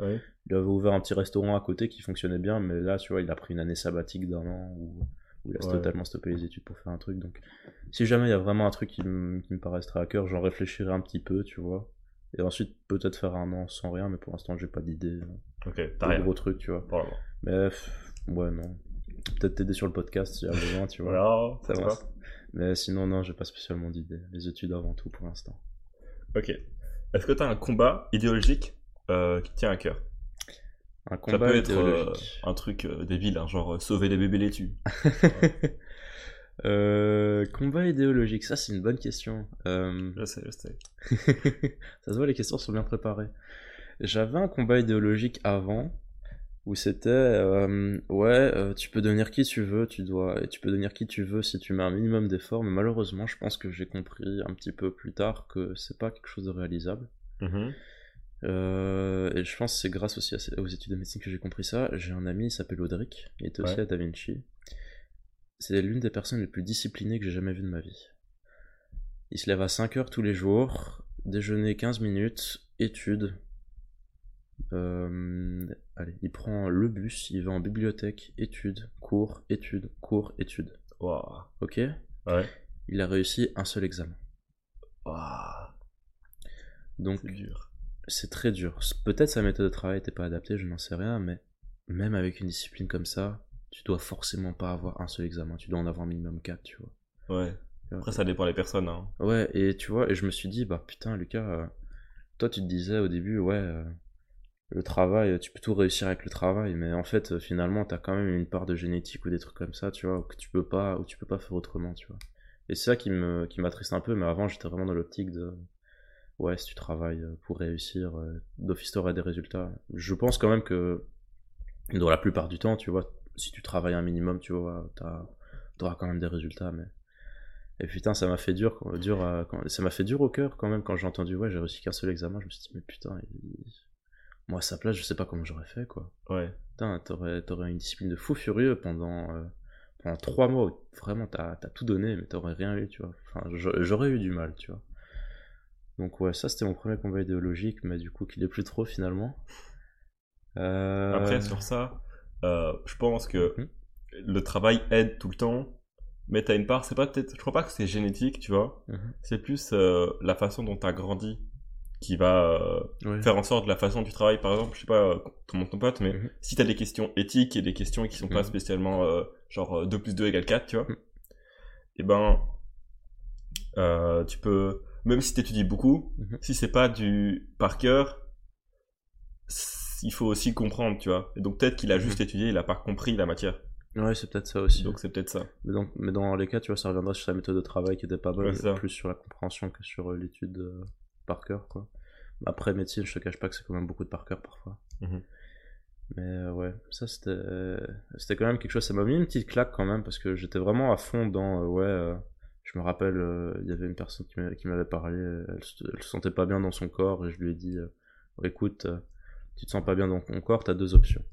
Il avait ouvert un petit restaurant à côté qui fonctionnait bien, mais là, tu vois, il a pris une année sabbatique d'un an où, il a totalement stoppé les études pour faire un truc. Donc, si jamais il y a vraiment un truc qui, me, qui me paraîtrait à cœur, j'en réfléchirai un petit peu, tu vois. Et ensuite, peut-être faire un an sans rien, mais pour l'instant, j'ai pas d'idée. Ok, t'as rien. gros truc, tu vois. Mais, ouais, non peut-être t'aider sur le podcast s'il y a besoin, tu vois. ça va. Mais sinon, non, j'ai pas spécialement d'idée. Les études avant tout pour l'instant. Ok. Est-ce que t'as un combat idéologique euh, qui tient à cœur? Un combat ça peut être euh, un truc euh, débile, hein, genre sauver les bébés laitues. combat idéologique, ça c'est une bonne question. Je sais, je sais. ça se voit, les questions sont bien préparées. J'avais un combat idéologique avant, où c'était euh, ouais euh, tu peux devenir qui tu veux tu dois et tu peux devenir qui tu veux si tu mets un minimum d'efforts. Mais malheureusement je pense que j'ai compris un petit peu plus tard que c'est pas quelque chose de réalisable. Mhm. Euh, et je pense que c'est grâce aussi à aux études de médecine que j'ai compris ça. J'ai un ami il s'appelle Audric il était aussi à Da Vinci. C'est l'une des personnes les plus disciplinées que j'ai jamais vues de ma vie. Il se lève à 5 heures tous les jours déjeuner 15 minutes études euh, allez, il prend le bus, il va en bibliothèque, études, cours, études, cours, études. Waouh. Ok Ouais. Il a réussi un seul examen. Waouh. Donc C'est dur. c'est très dur. Peut-être sa méthode de travail n'était pas adaptée, je n'en sais rien, mais même avec une discipline comme ça, tu dois forcément pas avoir un seul examen. Tu dois en avoir minimum 4, tu vois. Ouais. Après, ça dépend des personnes. Hein. Ouais, et tu vois, et je me suis dit, bah putain, Lucas, euh, toi tu te disais au début, ouais, euh, le travail, tu peux tout réussir avec le travail, mais en fait, euh, finalement, t'as quand même une part de génétique ou des trucs comme ça, tu vois, que tu peux pas, ou tu peux pas faire autrement, tu vois. Et c'est ça qui me, qui m'attriste un peu, mais avant, j'étais vraiment dans l'optique de, ouais, si tu travailles euh, pour réussir, euh, d'office t'auras des résultats. Je pense quand même que, dans la plupart du temps, tu vois, si tu travailles un minimum, tu vois, t'auras quand même des résultats, mais. Et putain, ça m'a fait dur, dur ça m'a fait dur au cœur quand même quand j'ai entendu, ouais, j'ai réussi qu'un seul examen. Je me suis dit, mais putain, il- moi à sa place, je sais pas comment j'aurais fait, quoi. Ouais. Putain, t'aurais, t'aurais une discipline de fou furieux pendant, euh, pendant trois mois où vraiment t'as, t'as tout donné, mais t'aurais rien eu, tu vois. Enfin, j'a- j'aurais eu du mal, tu vois. Donc, ouais, ça c'était mon premier combat idéologique, mais du coup, qu'il est plus trop finalement. Euh, Après, sur ça, euh, je pense que Mhm. le travail aide tout le temps, mais t'as une part, c'est pas peut-être, je crois pas que c'est génétique, tu vois. Mhm. C'est plus la façon dont t'as grandi qui va euh, ouais. faire en sorte de la façon dont tu travailles. Par exemple, je sais pas euh, comment ton pote, mais Mhm. si t'as des questions éthiques et des questions qui sont pas Mhm. spécialement euh, genre euh, 2 plus 2 égale 4, tu vois, Mhm. et ben, euh, tu peux, même si t'étudies beaucoup, Mhm. si c'est pas du par cœur, il faut aussi comprendre, tu vois. Et donc peut-être qu'il a juste Mhm. étudié, il a pas compris la matière. Ouais, c'est peut-être ça aussi. Donc c'est peut-être ça. Mais, donc, mais dans les cas, tu vois, ça reviendra sur sa méthode de travail qui était pas bonne, Ouais, plus sur la compréhension que sur euh, l'étude euh, par cœur, quoi. Après, médecine, je te cache pas que c'est quand même beaucoup de par cœur parfois. Mhm. Mais euh, ouais, ça c'était euh, c'était quand même quelque chose, ça m'a mis une petite claque quand même, parce que j'étais vraiment à fond dans, euh, ouais, je me rappelle, il y avait une personne qui m'a- qui m'avait parlé, elle, se- elle se sentait pas bien dans son corps, et je lui ai dit, écoute, tu te sens pas bien dans ton corps, t'as deux options.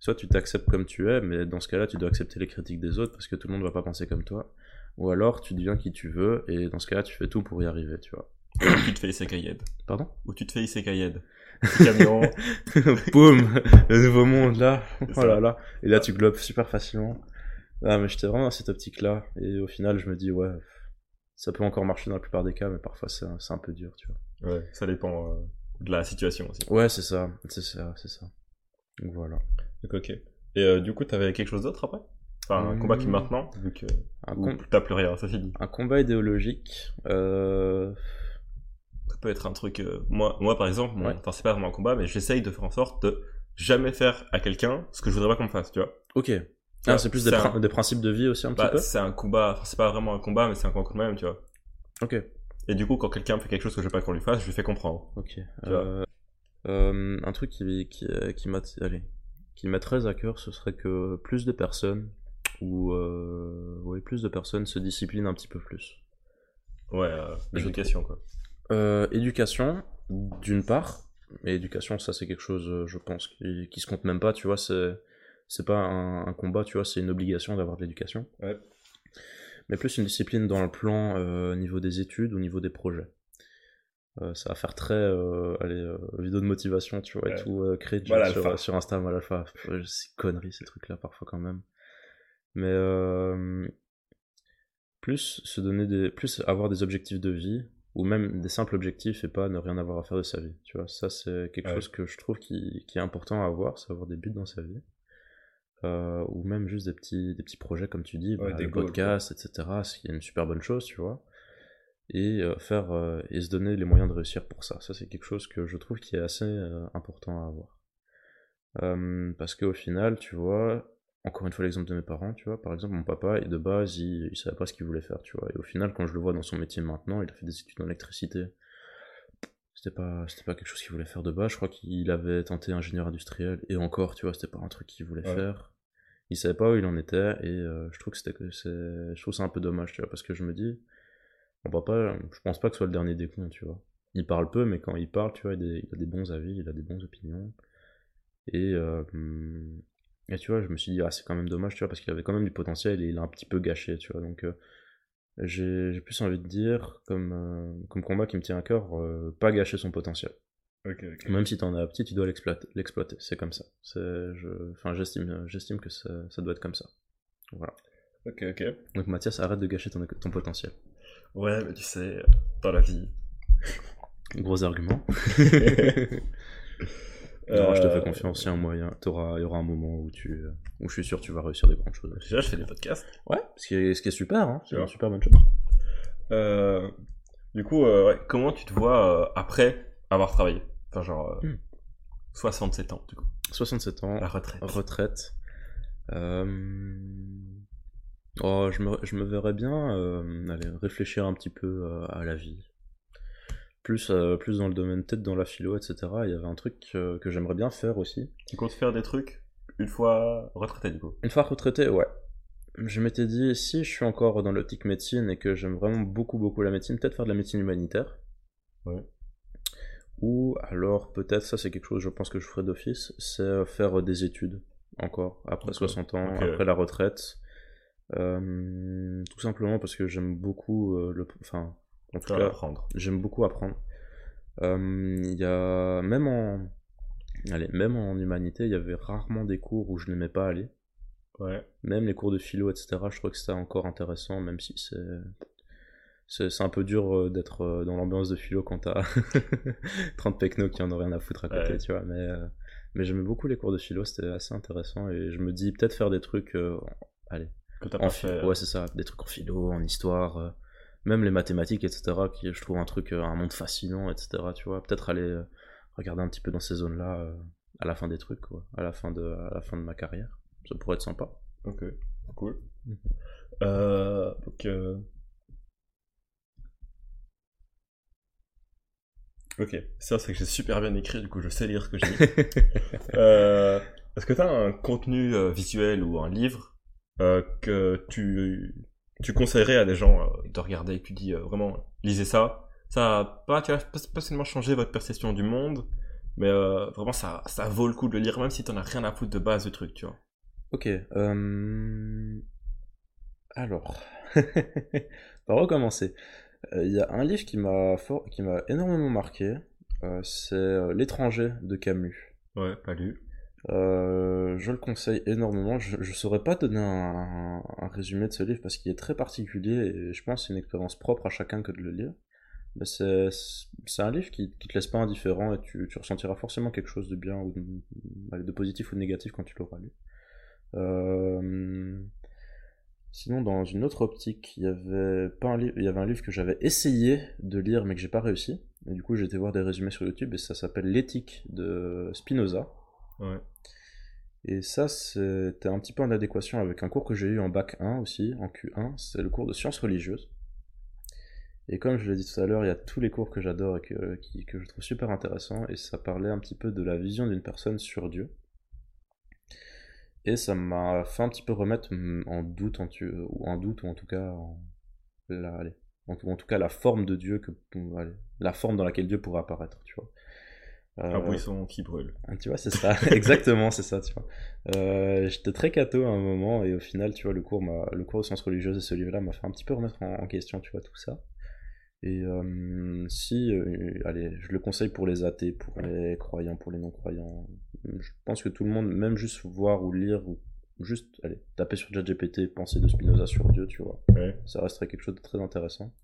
Soit tu t'acceptes comme tu es, mais dans ce cas-là, tu dois accepter les critiques des autres parce que tout le monde va pas penser comme toi. Ou alors tu deviens qui tu veux et dans ce cas-là, tu fais tout pour y arriver, tu vois. Ou tu te fais Isekayed. Pardon? Ou tu te fais Isekayed. Camion. Boum Le nouveau monde là Oh là là Et là, tu globes super facilement. Ah, mais j'étais vraiment dans cette optique-là. Et au final, je me dis, ouais, ça peut encore marcher dans la plupart des cas, mais parfois c'est un, peu dur, tu vois. ouais, ça dépend euh, de la situation aussi. Ouais, c'est ça, c'est ça, c'est ça. Donc voilà. Donc ok. Et euh, du coup, t'avais quelque chose d'autre après? Enfin, un combat qui maintenant, vu que t'as plus rien, ça finit. un combat idéologique. Euh... Ça peut être un truc. euh, moi, moi, par exemple, Ouais. c'est pas vraiment un combat, mais j'essaye de faire en sorte de jamais faire à quelqu'un ce que je voudrais pas qu'on me fasse, tu vois. Ok. Ah, c'est plus des, un- principes de vie aussi un Bah, petit peu? c'est un combat. Enfin, c'est pas vraiment un combat, mais c'est un combat quand même, tu vois. Ok. Et du coup, quand quelqu'un me fait quelque chose que je veux pas qu'on lui fasse, je lui fais comprendre. Ok. Euh, euh, un truc qui, qui, qui m'a qui m'a très à cœur, ce serait que plus de personnes ou euh, oui, plus de personnes se disciplinent un petit peu plus. Ouais, l'éducation, quoi. Euh, éducation, d'une part, mais éducation, ça c'est quelque chose, euh, je pense, qui, qui se compte même pas, tu vois, c'est c'est pas un, un combat, tu vois, c'est une obligation d'avoir de l'éducation. Ouais. Mais plus une discipline dans le plan euh, au niveau des études, au niveau des projets. Euh, ça va faire très euh, allez, euh, vidéo de motivation, tu vois, et tout, créer Voilà, sur, sur Insta, mal alpha. C'est conneries ces trucs-là parfois quand même. Mais plus se donner des, plus avoir des objectifs de vie ou même des simples objectifs et pas ne rien avoir à faire de sa vie. Tu vois, ça c'est quelque Ouais. chose que je trouve qui, qui est important à avoir, c'est avoir des buts dans sa vie. Euh, ou même juste des petits, des petits projets comme tu dis, Ouais, bah, des le goals, podcast, etc. Ce qui est une super bonne chose, tu vois. Et euh, faire euh, et se donner les moyens de réussir pour ça. Ça c'est quelque chose que je trouve qui est assez important à avoir. Parce qu'au final, tu vois, encore une fois l'exemple de mes parents, tu vois, par exemple mon papa, et de base, il, il savait pas ce qu'il voulait faire, tu vois. Et au final, quand je le vois dans son métier maintenant, il a fait des études en électricité. c'était pas, c'était pas quelque chose qu'il voulait faire de base. Je crois qu'il avait tenté ingénieur industriel et encore, tu vois, c'était pas un truc qu'il voulait faire. Il savait pas où il en était et je trouve que c'était, je trouve ça un peu dommage, tu vois, parce que je me dis, on va pas, je pense pas que ce soit le dernier des cons, tu vois. Il parle peu, mais quand il parle, tu vois, il a des, bons avis, il a des bonnes opinions. Et, et tu vois, je me suis dit, ah, c'est quand même dommage, tu vois, parce qu'il avait quand même du potentiel et il a un petit peu gâché, tu vois. Donc, j'ai plus envie de dire, comme, euh, comme combat qui me tient à cœur, euh, pas gâcher son potentiel. Même si t'en as petit, tu dois l'exploiter. C'est comme ça. Je, enfin, j'estime, j'estime que ça, ça, doit être comme ça. Voilà. Ok, ok. Donc Mathias, arrête de gâcher ton, ton potentiel. Ouais, mais tu sais, dans la vie. Gros argument. Non, je te fais euh, confiance, il y a un moyen. il y aura un moment où, tu, où je suis sûr que tu vas réussir des grandes choses. Déjà, je fais des podcasts. Ouais, ce qui est, ce qui est super, hein. c'est une super bonne chose. Euh, du coup, euh, ouais, comment tu te vois après avoir travaillé? Enfin, genre, 67 hmm. ans, du coup. 67 ans. La retraite. Retraite. Oh, je me, je me verrais bien aller réfléchir un petit peu à la vie plus, euh, plus dans le domaine peut-être dans la philo, etc. Il y avait un truc euh, que j'aimerais bien faire aussi. Tu comptes faire des trucs une fois retraité du coup? Une fois retraité, ouais. Je m'étais dit, si je suis encore dans l'optique médecine et que j'aime vraiment beaucoup beaucoup la médecine, peut-être faire de la médecine humanitaire. Ouais. Ou alors peut-être, ça c'est quelque chose je pense que je ferai d'office, c'est faire des études encore, après 60 ans, après la retraite. Euh, tout simplement parce que j'aime beaucoup le... Enfin, en tout cas, j'aime beaucoup apprendre. Euh, il y a même en allez, même en humanité, il y avait rarement des cours où je n'aimais pas aller. Ouais. Même les cours de philo, etc. Je trouve que c'était encore intéressant, même si c'est c'est un peu dur euh, d'être euh, dans l'ambiance de philo quand t'as 30 technos qui en ont rien à foutre à côté, tu vois. Mais, mais j'aimais beaucoup les cours de philo, c'était assez intéressant et je me dis peut-être faire des trucs, allez, que t'as pas fait. Ouais, c'est ça, des trucs en philo, en histoire même les mathématiques, etc., qui je trouve un truc, euh, un monde fascinant, etc., tu vois, peut-être aller euh, regarder un petit peu dans ces zones-là euh, à la fin des trucs, quoi, à la fin de, à la fin de ma carrière. Ça pourrait être sympa. Ok, cool. Euh, donc, Ok, ça c'est que j'ai super bien écrit, du coup je sais lire ce que j'ai dit. Est-ce que tu as un contenu visuel ou un livre que tu tu conseillerais à des gens euh, de regarder et tu dis euh, vraiment lisez ça. Ça a pas, tu pas seulement changé votre perception du monde mais euh, vraiment ça, ça vaut le coup de le lire même si t'en as rien à foutre de base du truc tu vois. Ok alors par recommencer il y a un livre qui m'a qui m'a énormément marqué c'est l'étranger de Camus. Ouais pas lu euh, je le conseille énormément. Je ne saurais pas donner un, résumé de ce livre parce qu'il est très particulier et je pense que c'est une expérience propre à chacun que de le lire. c'est un livre qui, qui te laisse pas indifférent et tu, ressentiras forcément quelque chose de bien ou de, positif ou de négatif quand tu l'auras lu. Euh, sinon, dans une autre optique, il y avait un livre, il y avait un livre que j'avais essayé de lire mais que j'ai pas réussi. Et du coup, j'ai été voir des résumés sur YouTube et ça s'appelle L'éthique de Spinoza. Et ça, c'était un petit peu en adéquation avec un cours que j'ai eu en bac 1 aussi, en Q1, c'est le cours de sciences religieuses. Et comme je l'ai dit tout à l'heure, il y a tous les cours que j'adore et que, je trouve super intéressants, et ça parlait un petit peu de la vision d'une personne sur Dieu. Et ça m'a fait un petit peu remettre en doute, en, ou en doute, ou en tout cas, la, allez, en, tout cas la forme de Dieu, que, la forme dans laquelle Dieu pourrait apparaître, tu vois. Un euh, buisson qui brûle. Ah, tu vois, c'est ça, exactement, c'est ça, tu vois. Euh, j'étais très cato à un moment, et au final, tu vois, le cours, le cours de sciences religieuses et ce livre-là m'a fait un petit peu remettre en, question, tu vois, tout ça. Et euh, si, allez, je le conseille pour les athées, pour les croyants, pour les non-croyants. Je pense que tout le monde, même juste voir ou lire, ou juste, allez, taper sur ChatGPT, penser de Spinoza sur Dieu, tu vois. Ça resterait quelque chose de très intéressant.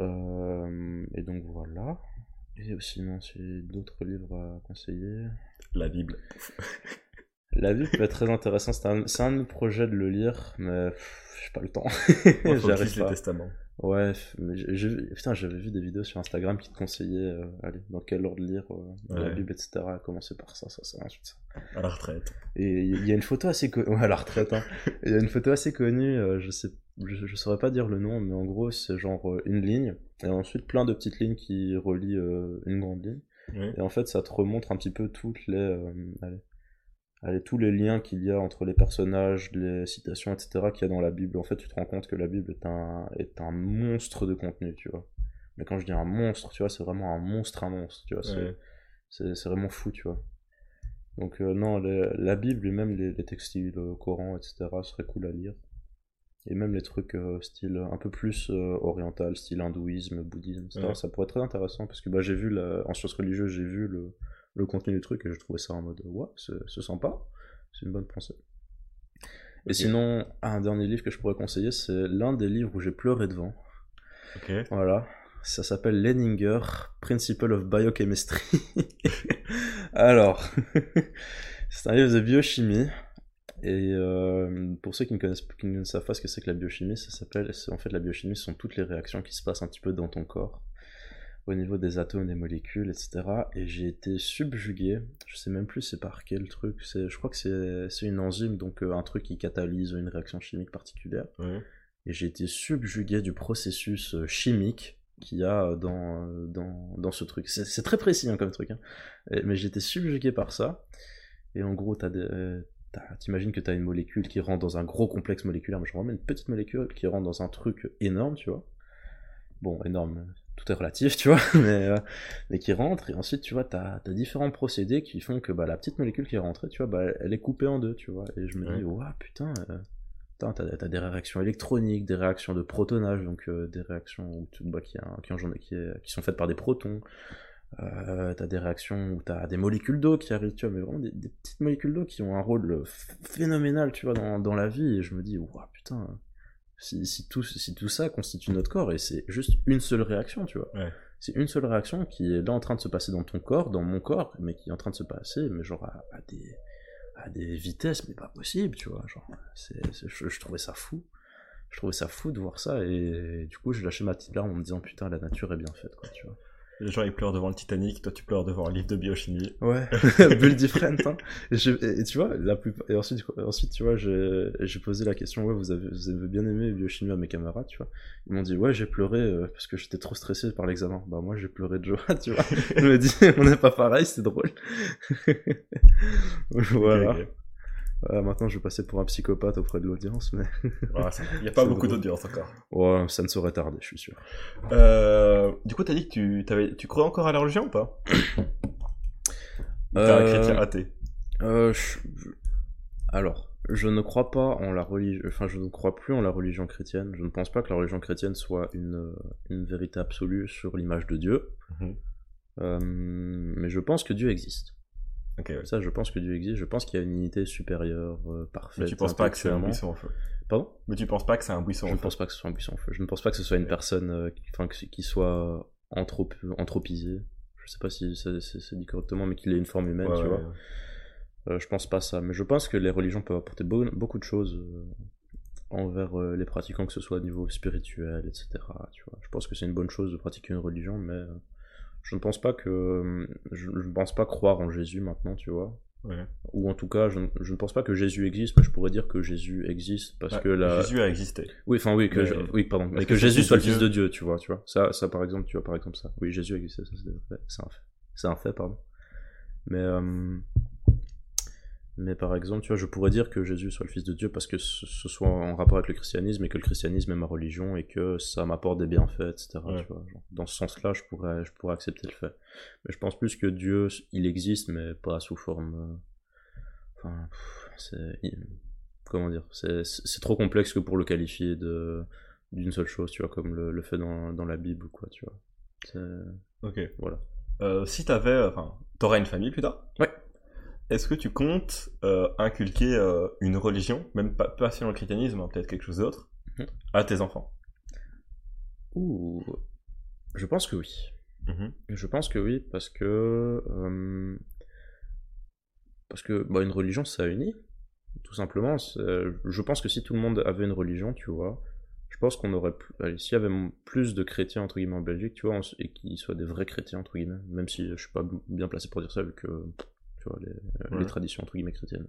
et donc voilà. Et sinon, c'est d'autres livres à conseiller. La Bible. La Bible peut être très intéressant. C'est un, un, de mes projets de le lire, mais j'ai pas le temps. J'arrive pas. Les testaments. Ouais, mais j'ai, putain, j'avais vu des vidéos sur Instagram qui te conseillaient, euh, allez, dans quel ordre lire euh, la Bible, etc. Commencer par ça, ça, ça, ensuite ça. À la retraite. Et il y a une photo assez connue, ouais, à la retraite, hein. Il y a une photo assez connue, euh, je sais, je, saurais pas dire le nom, mais en gros, c'est genre une ligne, et ensuite plein de petites lignes qui relient une grande ligne. Et en fait, ça te remontre un petit peu toutes les, allez, allez, tous les liens qu'il y a entre les personnages, les citations, etc. qu'il y a dans la Bible. En fait, tu te rends compte que la Bible est un, est un monstre de contenu, tu vois. Mais quand je dis un monstre, tu vois, c'est vraiment un monstre, un monstre, tu vois. C'est vraiment fou, tu vois. Donc, euh, non, la Bible lui-même, les, les, textiles, le Coran, etc., serait cool à lire. Et même les trucs euh, style un peu plus euh, oriental, style hindouisme, bouddhisme, etc. Ça pourrait être très intéressant parce que bah, j'ai vu, la, en sciences religieuses, j'ai vu le, le contenu du truc et je trouvais ça en mode ouais, c'est sympa, c'est une bonne pensée. Et sinon, un dernier livre que je pourrais conseiller, c'est l'un des livres où j'ai pleuré devant. Ok. Voilà. Ça s'appelle Leninger, Principle of Biochemistry. Alors, c'est un livre de biochimie. Et euh, pour ceux qui ne connaissent, qui ne savent pas ce que c'est que la biochimie, ça s'appelle, en fait, la biochimie, ce sont toutes les réactions qui se passent un petit peu dans ton corps au niveau des atomes, des molécules, etc. Et j'ai été subjugué, je sais même plus c'est par quel truc, c'est, je crois que c'est, une enzyme, donc euh, un truc qui catalyse une réaction chimique particulière. Et j'ai été subjugué du processus euh, chimique qu'il y a dans, euh, dans, dans ce truc. C'est, très précis hein, comme truc, hein. mais j'ai été subjugué par ça. Et en gros, t'as t'imagines que t'as une molécule qui rentre dans un gros complexe moléculaire, mais je remets une petite molécule qui rentre dans un truc énorme, tu vois. Bon, énorme, tout est relatif, tu vois, mais, euh, mais qui rentre, et ensuite, tu vois, t'as as différents procédés qui font que bah, la petite molécule qui est rentrée, tu vois, bah, elle est coupée en deux, tu vois, et je me dis, waouh, putain, euh, t'as as des réactions électroniques, des réactions de protonnage, donc euh, des réactions où bah, qui, qui, qui, sont faites par des protons, euh, t'as des réactions où t'as des molécules d'eau qui arrivent, tu vois, mais vraiment des, petites molécules d'eau qui ont un rôle phénoménal, tu vois, dans, dans la vie, et je me dis, waouh, putain si, tout, si tout ça constitue notre corps et c'est juste une seule réaction, tu vois. C'est une seule réaction qui est là en train de se passer dans ton corps, dans mon corps, mais qui est en train de se passer, mais genre à, des, à des vitesses, mais pas possible, tu vois. Genre, c'est, je, je, trouvais ça fou. Je trouvais ça fou de voir ça et du coup, j'ai lâché ma petite larme en me disant putain, la nature est bien faite, quoi, tu vois. Les gens ils pleurent devant le Titanic, toi tu pleures devant un livre de biochimie. Ouais, bulle different. Hein. Et, tu vois, la plus... et ensuite, ensuite tu vois, j'ai posé la question, ouais, vous avez, vous avez bien aimé biochimie à mes camarades, tu vois. Ils m'ont dit, ouais, j'ai pleuré euh, parce que j'étais trop stressé par l'examen. Bah moi j'ai pleuré de joie, tu vois. Je me dis, on n'est pas pareil, c'est drôle. voilà maintenant, je vais passer pour un psychopathe auprès de l'audience, mais. Il n'y a pas beaucoup d'audience encore. Ouais, ça ne saurait tarder, je suis sûr. Euh, du coup, t'as dit que tu, avais, tu crois encore à la religion ou pas? T'es un euh, chrétien athée? Euh, alors, je ne crois pas en la religion. Enfin, je ne crois plus en la religion chrétienne. Je ne pense pas que la religion chrétienne soit une, une vérité absolue sur l'image de Dieu. Mhm. mais je pense que Dieu existe. Ça, je pense que Dieu existe. Je pense qu'il y a une unité supérieure, euh, parfaite. Mais tu penses pas que c'est un buisson en feu Pardon? Mais tu penses pas que c'est un buisson Je ne pense pas que ce soit un buisson en feu. Je ne pense pas que ce soit une personne euh, qui, soit anthrop anthropisée. Je sais pas si c'est dit correctement, mais qu'il ait une forme humaine, tu vois. Euh, je pense pas ça. Mais je pense que les religions peuvent apporter beaucoup de choses euh, envers les pratiquants, que ce soit au niveau spirituel, etc. Tu vois. Je pense que c'est une bonne chose de pratiquer une religion, mais je ne pense pas que je, ne pense pas croire en Jésus maintenant, tu vois. Ou en tout cas, je, je, ne pense pas que Jésus existe, mais je pourrais dire que Jésus existe parce que la... Jésus a existé. Oui, enfin oui, que oui, pardon, mais que, Jésus soit le fils de Dieu, tu vois, tu vois. Ça, ça par exemple, tu vois, par exemple ça. Oui, Jésus existait, ça c'est un fait. C'est un fait, pardon. Mais euh, mais par exemple, tu vois, je pourrais dire que Jésus soit le Fils de Dieu parce que ce, soit en rapport avec le christianisme et que le christianisme est ma religion et que ça m'apporte des bienfaits, etc. Tu vois, dans ce sens-là, je pourrais, je pourrais accepter le fait. Mais je pense plus que Dieu, il existe, mais pas sous forme. Euh, enfin, c'est. Comment dire C'est trop complexe que pour le qualifier de d'une seule chose, tu vois, comme le, le fait dans, dans la Bible ou quoi, tu vois. Ok. Voilà. Euh, si t'avais. Enfin, t'aurais une famille plus tard? Ouais. Est-ce que tu comptes euh, inculquer euh, une religion, même pas, pas le christianisme, hein, peut-être quelque chose d'autre, mhm. à tes enfants? Ouh, je pense que oui. Mhm. Je pense que oui, parce que euh, parce que bah, une religion ça unit, tout simplement. Je pense que si tout le monde avait une religion, tu vois, je pense qu'on aurait. S'il y avait plus de chrétiens, entre guillemets, en Belgique, tu vois, et qu'ils soient des vrais chrétiens, entre guillemets, même si je suis pas bien placé pour dire ça, vu que, tu vois, les, traditions, entre guillemets, chrétiennes,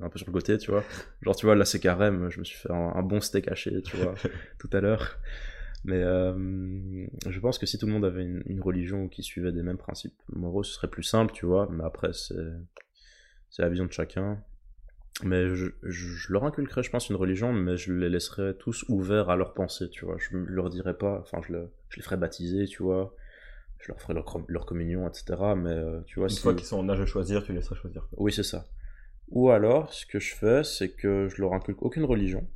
un peu sur le côté, tu vois. Genre, tu vois, là, c'est carême, je me suis fait un, bon steak haché, tu vois, tout à l'heure. Mais euh, je pense que si tout le monde avait une, religion qui suivait des mêmes principes moraux, ce serait plus simple, tu vois. Mais après, c'est la vision de chacun. Mais je, je, leur inculquerais, je pense, une religion, mais je les laisserais tous ouverts à leur pensée, tu vois. Je leur dirais pas, enfin, je, je les ferais baptiser, tu vois. Je leur ferais leur, leur communion, etc. Mais euh, tu vois, une fois qu'ils sont en âge de choisir, tu les laisseras choisir. Oui, c'est ça. Ou alors, ce que je fais, c'est que je leur inculque aucune religion.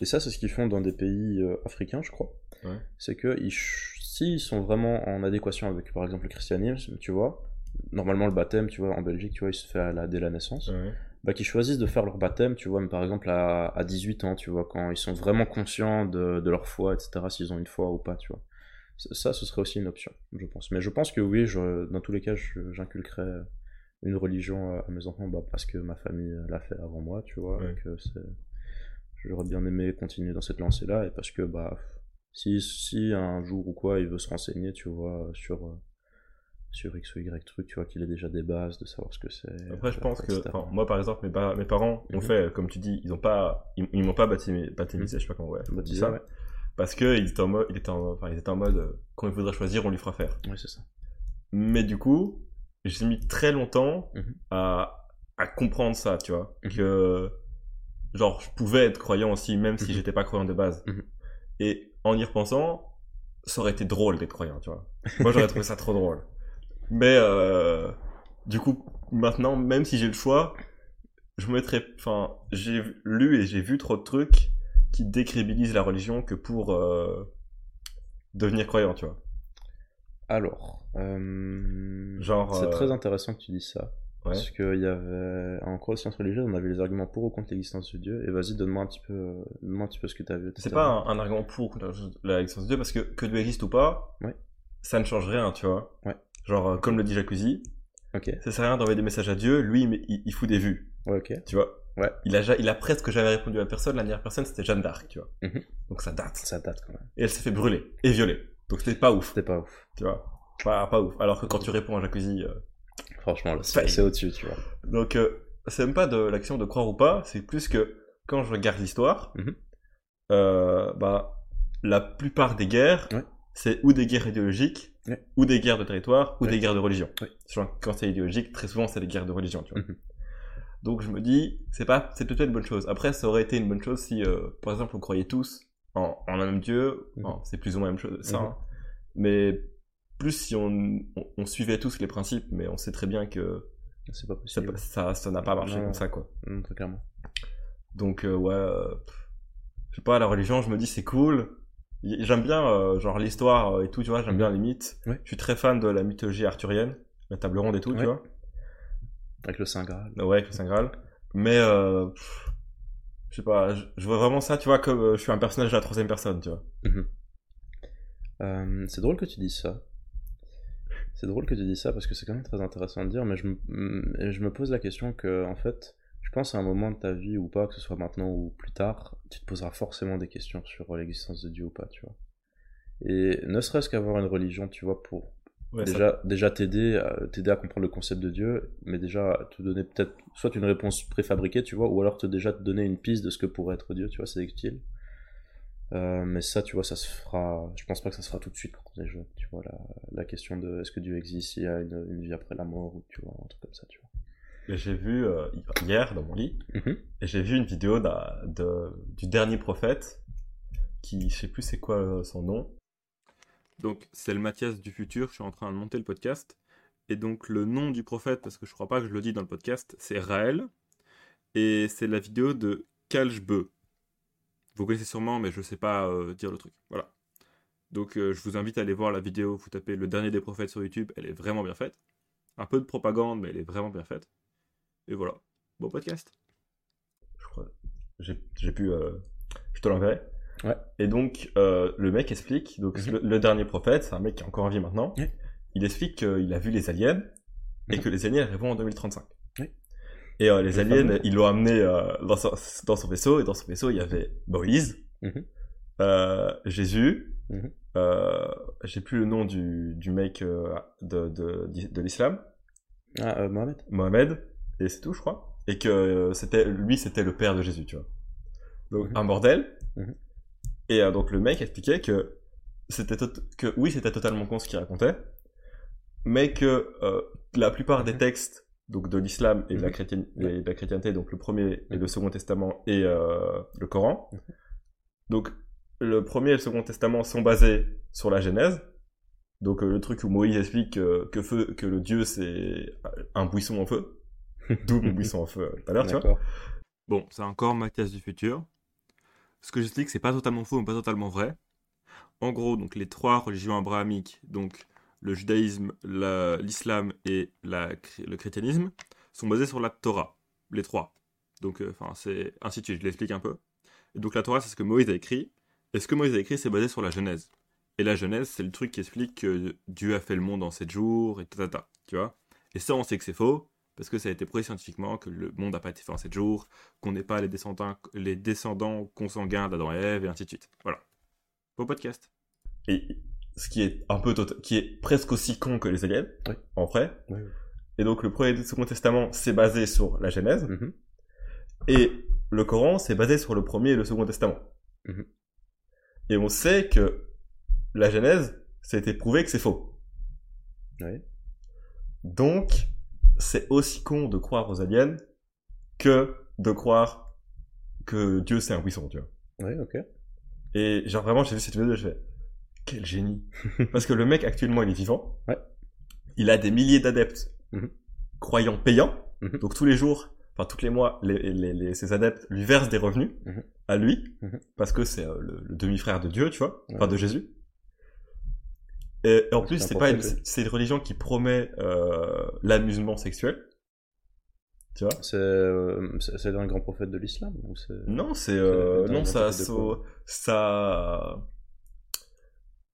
Et ça, c'est ce qu'ils font dans des pays euh, africains, je crois. Ouais. C'est que s'ils sont vraiment en adéquation avec, par exemple, le christianisme, tu vois, normalement le baptême, tu vois, en Belgique, tu vois, il se fait à la, dès la naissance. Ouais bah, qui choisissent de faire leur baptême, tu vois, par exemple à, à 18 ans, tu vois, quand ils sont vraiment conscients de, de leur foi, etc., s'ils ont une foi ou pas, tu vois. Ça, ce serait aussi une option, je pense. Mais je pense que oui, je, dans tous les cas, j'inculquerais une religion à mes enfants, bah, parce que ma famille l'a fait avant moi, tu vois, que j'aurais bien aimé continuer dans cette lancée-là, et parce que, bah, si, si un jour ou quoi, il veut se renseigner, tu vois, sur sur X ou Y truc, tu vois qu'il a déjà des bases, de savoir ce que c'est. Après, je pense que, moi par exemple, mes, mes parents ont mhm. fait, comme tu dis, ils ont pas, ils, m'ont pas baptisé, baptisé, mhm. je sais pas comment, ouais, baptisé, ça. Parce que ils étaient en mode, ils étaient en, enfin, ils étaient en mode, euh, quand il faudrait choisir, on lui fera faire. Oui, c'est ça. Mais du coup, j'ai mis très longtemps mhm. à, à comprendre ça, tu vois, que, genre, je pouvais être croyant aussi, même si j'étais pas croyant de base. Et en y repensant, ça aurait été drôle d'être croyant, tu vois. Moi, j'aurais trouvé ça trop drôle. Mais euh, du coup, maintenant, même si j'ai le choix, je me mettrais. Enfin, j'ai lu et j'ai vu trop de trucs qui décrédibilisent la religion que pour euh, devenir croyant, tu vois. Alors, euh, genre, c'est très intéressant que tu dises ça. Parce qu'il y avait, en cours de sciences religieuses, on avait les arguments pour ou contre l'existence de Dieu. Et vas-y, donne-moi un petit peu, donne-moi un petit peu ce que tu as vu. C'est pas un, argument pour ou contre l'existence de Dieu, parce que que Dieu existe ou pas, ça ne change rien, tu vois. Ouais. Genre, euh, comme le dit Jacuzzi. Ça sert à rien d'envoyer des messages à Dieu. Lui, il, il fout des vues. Tu vois. Ouais. Il a, il a presque jamais répondu à personne. La dernière personne, c'était Jeanne d'Arc, tu vois. Mhm. Donc ça date. Ça date quand même. Et elle s'est fait brûler et violer. Donc c'était pas ouf. C'était pas ouf. Tu vois. Pas, pas ouf. Alors que quand tu réponds à Jacuzzi. Euh, Franchement, c'est au-dessus, tu vois. Donc, euh, c'est même pas de l'action de croire ou pas. C'est plus que quand je regarde l'histoire, mhm. euh, bah, la plupart des guerres, c'est ou des guerres idéologiques, ou des guerres de territoire, ou des guerres de religion. Quand c'est idéologique, très souvent c'est des guerres de religion, tu vois. Mhm. Donc je me dis, c'est pas, c'est peut-être une bonne chose. Après, ça aurait été une bonne chose si, euh, par exemple, on croyait tous en, en un même Dieu. Mhm. c'est plus ou moins la même chose, ça. Mhm. Hein. Mais plus si on, on, suivait tous les principes, mais on sait très bien que c'est pas possible. Ça, ça n'a pas marché comme ça, quoi. très clairement. Donc euh, ouais, euh, je sais pas, la religion, je me dis c'est cool J'aime bien euh, genre l'histoire et tout, tu vois, j'aime bien les mythes. Je suis très fan de la mythologie arthurienne, la table ronde et tout, tu vois. Avec le Saint Graal. Ouais, avec le Saint Graal. Mais euh, je sais pas, je, vois vraiment ça, tu vois, comme euh, je suis un personnage de la troisième personne, tu vois. Mhm. c'est drôle que tu dises ça. C'est drôle que tu dises ça parce que c'est quand même très intéressant de dire, mais je me, je me pose la question que, en fait, je pense à un moment de ta vie ou pas, que ce soit maintenant ou plus tard, tu te poseras forcément des questions sur l'existence de Dieu ou pas, tu vois. Et ne serait-ce qu'avoir une religion, tu vois, pour déjà, déjà t'aider à, t'aider à comprendre le concept de Dieu, mais déjà te donner peut-être soit une réponse préfabriquée, tu vois, ou alors te déjà te donner une piste de ce que pourrait être Dieu, tu vois, c'est utile. Euh, mais ça, tu vois, ça se fera. Je pense pas que ça se fera tout de suite quand on est jeune. Tu vois, la, la question de est-ce que Dieu existe, il y a une, une vie après la mort, ou tu vois, un truc comme ça, tu vois j'ai vu euh, hier dans mon lit, mhm. et j'ai vu une vidéo de, du dernier prophète, qui je sais plus c'est quoi euh, son nom. Donc c'est le Mathias du futur, je suis en train de monter le podcast. Et donc le nom du prophète, parce que je crois pas que je le dis dans le podcast, c'est Raël. Et c'est la vidéo de Kalchbeu. Vous connaissez sûrement, mais je sais pas euh, dire le truc. Voilà. Donc je vous invite à aller voir la vidéo, vous tapez le dernier des prophètes sur YouTube, elle est vraiment bien faite. Un peu de propagande, mais elle est vraiment bien faite. Et voilà. Bon podcast. Je crois. J'ai pu. Euh, je te l'enverrai. Ouais. Et donc, euh, le mec explique. Donc, mhm. le, dernier prophète, c'est un mec qui est encore en vie maintenant. Il explique qu'il a vu les aliens et mhm. que les aliens arriveront en 2035. Et euh, les aliens, ils l'ont amené dans son, dans, son, vaisseau. Et dans son vaisseau, il y avait Moïse. Mhm. euh, Jésus, Mhm. euh, j'ai plus le nom du, du mec euh, de, de, de l'islam, Ah, euh, Mohamed Mohamed, et c'est tout, je crois. Et que euh, c'était lui, c'était le père de Jésus, tu vois. Donc un bordel. Mhm. Et euh, donc le mec expliquait que c'était que oui, c'était totalement con ce qu'il racontait, mais que euh, la plupart des Mhm. textes donc de l'islam et de la, Mhm. et de la chrétienté, donc le premier et le second testament et euh, le Coran. Mhm. Donc le premier et le second testament sont basés sur la Genèse. Donc euh, le truc où Moïse explique que, que, feu, que le Dieu c'est un buisson en feu. D'où mon buisson en feu tout à l'heure, tu vois. Bon, c'est encore ma thèse du futur. Ce que j'explique, c'est pas totalement faux, mais pas totalement vrai. En gros, donc les trois religions abrahamiques, donc le judaïsme, la- l'islam et le chrétianisme, sont basés sur la Torah, les trois. Donc, euh, enfin, c'est ainsi de. Je l'explique un peu. Et donc la Torah, c'est ce que Moïse a écrit, et ce que Moïse a écrit, c'est basé sur la Genèse. Et la Genèse, c'est le truc qui explique que Dieu a fait le monde en sept jours, et tatata, tu vois. Et ça, on sait que c'est faux, parce que ça a été prouvé scientifiquement que le monde n'a pas été fait en sept jours, qu'on n'est pas les descendants, les descendants consanguins d'Adam et Ève, et ainsi de suite. Voilà. Beau podcast. Et ce qui est un peu qui est presque aussi con que les aliens, Oui. en vrai. Oui, oui. Et donc le premier et le second testament, c'est basé sur la Genèse, Mhm. et le Coran, c'est basé sur le premier et le second testament. Mhm. Et on sait que la Genèse, ça a été prouvé que c'est faux. Oui. Donc, c'est aussi con de croire aux aliens que de croire que Dieu c'est un buisson, tu vois. Oui, ok. Et genre vraiment, j'ai vu cette vidéo, je fais quel génie. Parce que le mec actuellement, il est vivant. Ouais. Il a des milliers d'adeptes Mhm. croyants payants. Mhm. Donc tous les jours, enfin tous les mois, les, les, les- ses adeptes lui versent des revenus Mhm. à lui parce que c'est euh, le, le demi-frère de Dieu, tu vois, enfin Ouais. de Jésus. Et, et en plus, c'est pas une, c'est une religion qui promet euh, l'amusement sexuel. Tu vois? C'est euh, c'est c'est un grand prophète de l'islam ou c'est... Non, c'est euh, C'est non ça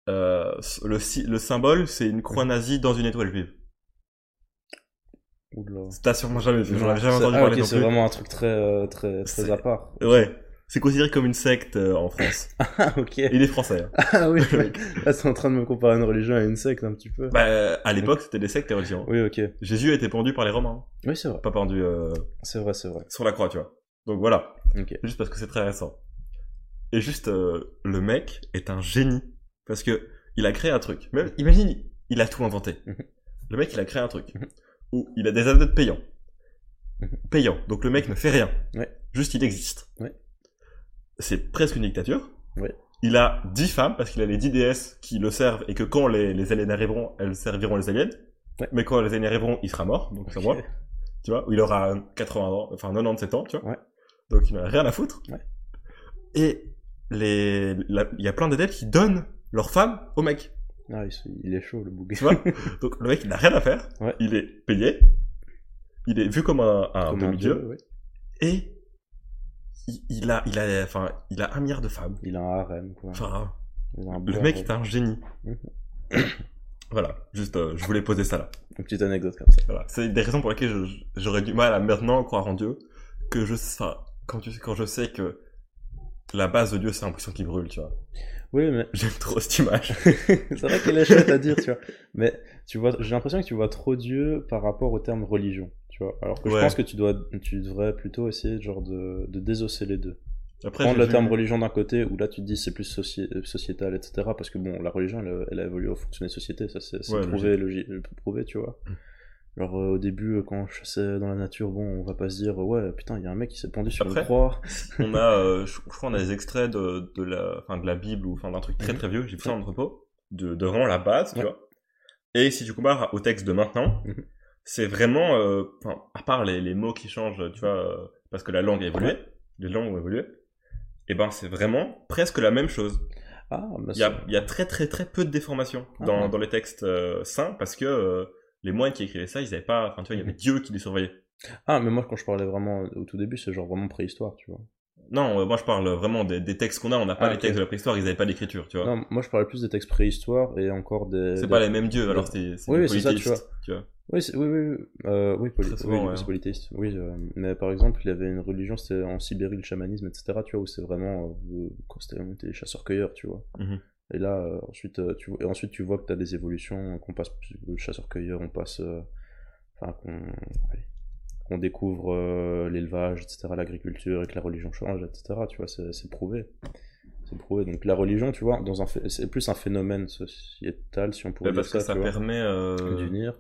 le le symbole c'est une croix nazie dans une étoile juive. T'as sûrement jamais vu, j'en avais jamais entendu ah, parler c'est vraiment un truc très, très, très à part. Ouais, c'est considéré comme une secte euh, en France. Ah, ok. Il est français. hein. Ah oui, là, c'est en train de me comparer une religion à une secte un petit peu. Bah, à l'époque, c'était des sectes et religions. Oui, ok. Jésus a été pendu par les Romains, Oui, c'est vrai. pas pendu euh, C'est vrai, c'est vrai. sur la croix, tu vois. Donc voilà, Ok. juste parce que c'est très récent. Et juste, euh, le mec est un génie. Parce que il a créé un truc. Même, imagine, il a tout inventé. Le mec, il a créé un truc. Où il a des adeptes payants. Payants. Donc le mec ne fait rien. Ouais. Juste, il existe. Ouais. C'est presque une dictature. Il a 10 femmes, parce qu'il a les 10 déesses qui le servent, et que quand les, les aliens arriveront, elles serviront les aliens. Ouais. Mais quand les aliens arriveront, il sera mort. Donc c'est Ok. moi. Tu vois, il aura 80 ans, enfin 97 ans, tu vois. Ouais. Donc il n'a rien à foutre. Ouais. Et les, il y a plein d'adeptes qui donnent leurs femmes au mec. Ah, il, est chaud, le bouguet. Tu vois Donc le mec, il n'a rien à faire. Il est payé. Il est vu comme un, un demi-dieu. Et il, il a, il a, enfin, il a un milliard de femmes. Il a un harem, quoi. Enfin, le mec est un génie. Voilà. Juste, euh, je voulais poser ça là. Une petite anecdote comme ça. Voilà. C'est des raisons pour lesquelles j'aurais du mal à maintenant croire en Dieu. Que je, enfin, quand tu, quand je sais que la base de Dieu, c'est l'impression qui brûle, tu vois. Oui, mais J'aime trop cette image. c'est vrai qu'elle est chouette à dire, tu vois. Mais tu vois, j'ai l'impression que tu vois trop Dieu par rapport au terme religion, tu vois. Alors que je pense que tu dois, tu devrais plutôt essayer genre de, de désosser les deux. Après, Prendre le vu- terme religion d'un côté, où là tu te dis c'est plus soci- sociétal, etc. Parce que bon, la religion, elle, elle a évolué au fonction des sociétés, ça c'est Ouais, prouvé, logi- prouvé, tu vois. Mm. Alors euh, au début, euh, quand je chassais dans la nature, bon, on va pas se dire ouais, putain, il y a un mec qui s'est pendu sur Après, une croix. on a, euh, je, crois, on a des extraits de, de la, enfin, de la Bible ou, enfin, d'un truc très Mhm. très vieux. J'ai vu ça en entrepôt. De, de vraiment la base, tu vois. Et si tu compares au texte de maintenant, Mhm. C'est vraiment, euh, enfin, à part les, les mots qui changent, tu vois, euh, parce que la langue a évolué, les langues ont évolué, et ben, c'est vraiment presque la même chose. Ah, bah, Il y a, il y a très très très peu de déformations Ah. dans, dans les textes euh, saints parce que les moines qui écrivaient ça, ils avaient pas, enfin tu vois, il y avait Dieu qui les surveillait. ah, mais moi quand je parlais vraiment au tout début, c'est genre vraiment préhistoire, tu vois. Non, euh, moi je parle vraiment des, des textes qu'on a. On n'a pas Ah, les ok. textes de la préhistoire, ils n'avaient pas d'écriture, tu vois. Non, moi je parlais plus des textes préhistoire et encore des. C'est des- pas les mêmes dieux, alors c'est Oui, c'est ça, tu polythéistes, tu vois. Oui, oui, oui, oui, euh, oui, poly- souvent, oui, ouais. c'est polythéiste. Oui, euh, mais par exemple, il y avait une religion, c'était en Sibérie, le chamanisme, etc. Tu vois, où c'est vraiment euh, quand c'était était chasseurs-cueilleurs, tu vois. Mhm. Et là, euh, ensuite, tu vois, et ensuite, tu vois que tu as des évolutions, qu'on passe chasseur-cueilleur, on passe, enfin, qu'on, qu'on découvre euh, l'élevage, etc., l'agriculture, et que la religion change, etc. Tu vois, c'est prouvé. C'est prouvé. Donc la religion, tu vois, dans un, phé- c'est plus un phénomène sociétal, si on pourrait Ouais, dire parce que ça, permet euh, d'unir,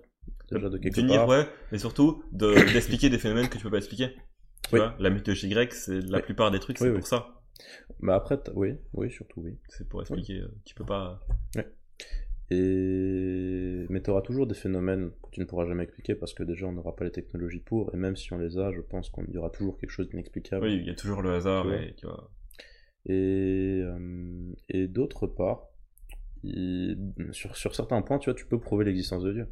déjà de quelque d'unir, ouais, mais surtout de d'expliquer des phénomènes que tu peux pas expliquer. Tu Oui. vois, la mythologie grecque, c'est la Oui. plupart des trucs, c'est Oui, pour ça. Mais après, t'as- oui, oui, surtout oui. C'est pour expliquer. euh, Tu peux pas. Et... Mais tu auras toujours des phénomènes que tu ne pourras jamais expliquer parce que déjà on n'aura pas les technologies pour, et même si on les a, je pense qu'il y aura toujours quelque chose d'inexplicable. Oui, il y a toujours le hasard Tu et tu vois. Et, euh, et d'autre part, il- sur, sur certains points, tu vois, tu peux prouver l'existence de Dieu.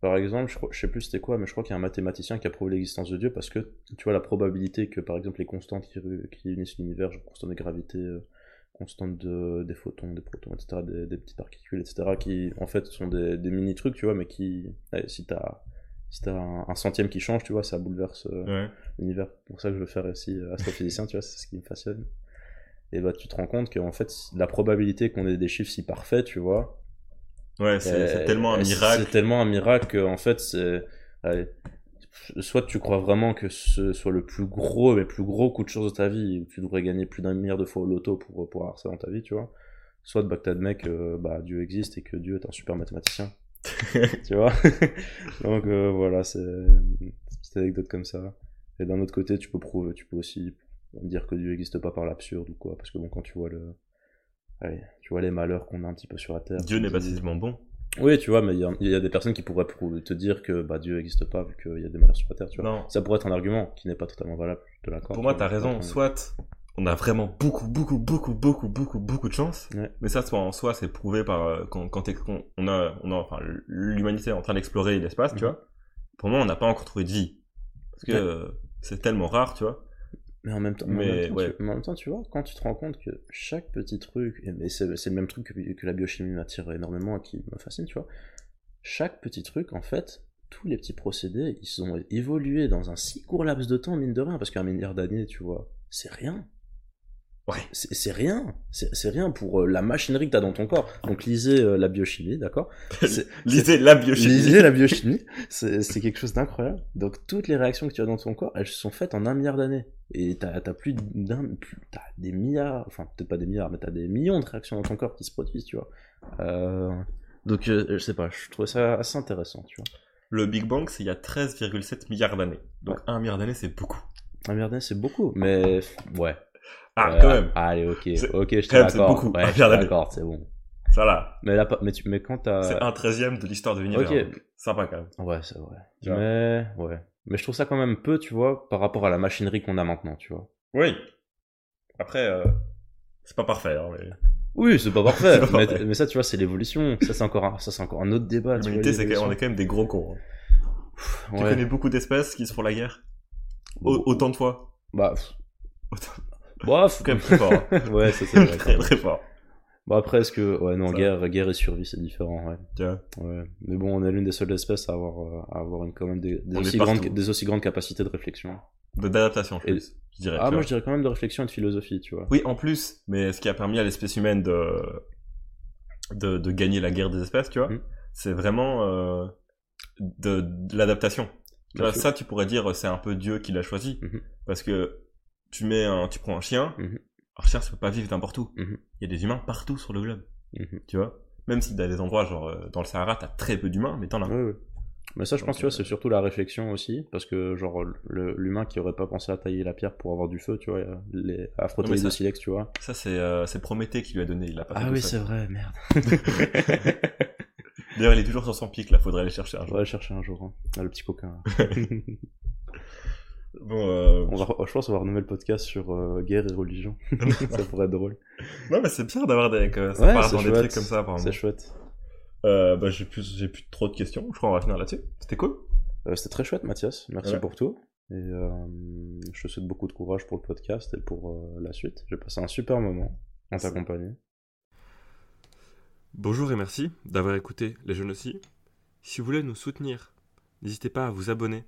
Par exemple, je, crois- je sais plus c'était quoi, mais je crois qu'il y a un mathématicien qui a prouvé l'existence de Dieu parce que tu vois la probabilité que par exemple les constantes qui, qui unissent l'univers, genre constante de gravité, euh, constante de, des photons, des protons, etc., des, des petites particules, etc., qui en fait sont des, des mini trucs, tu vois, mais qui, allez, si t'as si t'as un, un centième qui change, tu vois, ça bouleverse euh, Ouais. l'univers. C'est pour ça que je veux faire aussi euh, astrophysicien, tu vois, c'est ce qui me passionne. Et bah tu te rends compte qu'en fait la probabilité qu'on ait des chiffres si parfaits, tu vois, Ouais, c'est c'est euh, tellement un miracle. C'est tellement un miracle qu'en fait c'est soit tu crois vraiment que ce soit le plus gros, mais plus gros coup de chance de ta vie, où tu devrais gagner plus d'un milliard de fois au loto pour, pour avoir ça dans ta vie, tu vois. Soit bah, que t'admets que bah, Dieu existe et que Dieu est un super mathématicien. tu vois Donc euh, voilà, c'est une petite anecdote comme ça. Et d'un autre côté, tu peux prouver, tu peux aussi dire que Dieu n'existe pas par l'absurde ou quoi, parce que bon, quand tu vois le, allez, tu vois les malheurs qu'on a un petit peu sur la terre. Dieu n'est pas nécessairement bon. Oui, tu vois, mais il y, a- il y a des personnes qui pourraient te dire que bah, Dieu n'existe pas vu qu'il y a des malheurs sur la terre, tu vois. Non. Ça pourrait être un argument qui n'est pas totalement valable, je te l'accorde. Pour moi, tu t'as vois, raison. Soit on a vraiment beaucoup, beaucoup, beaucoup, beaucoup, beaucoup, beaucoup de chance. Ouais. Mais ça, soit en soi, c'est prouvé par euh, quand, on a, on a, enfin, l'humanité est en train d'explorer l'espace, tu Mhm. vois. Pour moi, on n'a pas encore trouvé de vie parce que Ouais. euh, c'est tellement rare, tu vois. Mais en même temps, mais en Mais, même temps, ouais. tu, mais en même temps, tu vois, quand tu te rends compte que chaque petit truc, et, c'est le même truc que, que la biochimie m'attire énormément et qui me fascine, tu vois, chaque petit truc, en fait, tous les petits procédés, ils ont évolué dans un si court laps de temps, mine de rien, parce qu'un milliard d'années, tu vois, c'est rien. Ouais. C'est rien. C'est rien pour euh, la machinerie que tu as dans ton corps. Donc lisez euh, la biochimie, d'accord Lisez la biochimie. Lisez la biochimie, c'est quelque chose d'incroyable. Donc toutes les réactions que tu as dans ton corps, elles se sont faites en un milliard d'années. Et t'as as plus d'un, t'as des milliards, enfin peut-être pas des milliards, mais t'as des millions de réactions dans ton corps qui se produisent, tu vois. Euh, donc euh, je sais pas, je trouvais ça assez intéressant, tu vois. Le Big Bang, c'est il y a 13,7 milliards d'années. Donc un milliard d'années, c'est beaucoup. Un milliard d'années, c'est beaucoup, mais ouais. Ah, Euh, quand même. Allez, ok, ok, je te l'accorde. beaucoup, Ouais, je te l'accorde, c'est bon. Ça là. Mais là, pas- mais, tu, mais quand t'as. C'est un treizième de l'histoire de l'univers. Ok. donc Sympa quand même. Ouais, c'est vrai. Mais, ouais. Mais je trouve ça quand même peu, tu vois, par rapport à la machinerie qu'on a maintenant, tu vois. Oui. Après, euh, c'est pas parfait. Hein, mais... Oui, c'est pas parfait. Pas mais, parfait. mais ça, tu vois, c'est l'évolution. Ça, c'est encore, un- ça, c'est encore un autre débat. L'humanité, c'est quand- l'évolution. on est quand même des gros cons. hein. Tu Ouais. connais beaucoup d'espèces qui se font la guerre? Bon. Autant de fois? Bah, pff, Autant- bof. quand même très fort. hein. ouais, ça, c'est vrai. très très fort. Bon, après, est-ce que, ouais, non, Ça. guerre, guerre et survie, c'est différent, ouais. Vois. Ouais. Mais bon, on est l'une des seules espèces à avoir, euh, à avoir une, quand même des, des aussi grandes, des aussi grandes capacités de réflexion. D'adaptation, je Et-. Je dirais. Ah, moi, je dirais quand même de réflexion et de philosophie, tu vois. Oui, en plus, mais ce qui a permis à l'espèce humaine de, de, de gagner la guerre des espèces, tu vois, Mhm. c'est vraiment euh, de, de l'adaptation. Ça, tu pourrais dire, c'est un peu Dieu qui l'a choisi. Mhm. Parce que tu mets un, tu prends un chien, Mhm. un chien, ça peut pas vivre n'importe où. Mhm. Il y a des humains partout sur le globe, Mhm. tu vois? Même si dans des endroits, genre euh, dans le Sahara, t'as très peu d'humains, mais t'en as. Ouais, ouais. Mais ça, je Donc, pense, tu vois, euh, c'est surtout la réflexion aussi, parce que, genre, l'humain qui aurait pas pensé à tailler la pierre pour avoir du feu, tu vois, les, à frotter les ça- deux silex, tu vois. Ça, c'est euh, c'est Prométhée qui lui a donné, il l'a pas Ah oui, c'est vrai, merde. D'ailleurs, il est toujours sur son pic, là, faudrait aller chercher un jour. vais aller chercher un jour, hein. Ah, le petit coquin. Bon, euh, on va, je pense qu'on va renommer le podcast sur euh, guerre et religion. ça pourrait être drôle. Non, mais c'est bien d'avoir des, que ouais, part C'est chouette. Euh, bah, j'ai plus, j'ai plus trop de questions. Je crois qu'on va finir là-dessus. C'était cool. c'était très chouette, Mathias. Merci pour tout. Et je te souhaite beaucoup de courage pour le podcast et pour la suite. J'ai passé un super moment en ta compagnie. Bonjour et merci d'avoir écouté Les Jeunes aussi. Si vous voulez nous soutenir, n'hésitez pas à vous abonner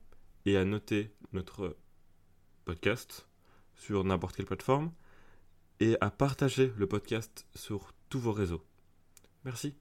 et à noter notre podcast sur n'importe quelle plateforme et à partager le podcast sur tous vos réseaux. Merci.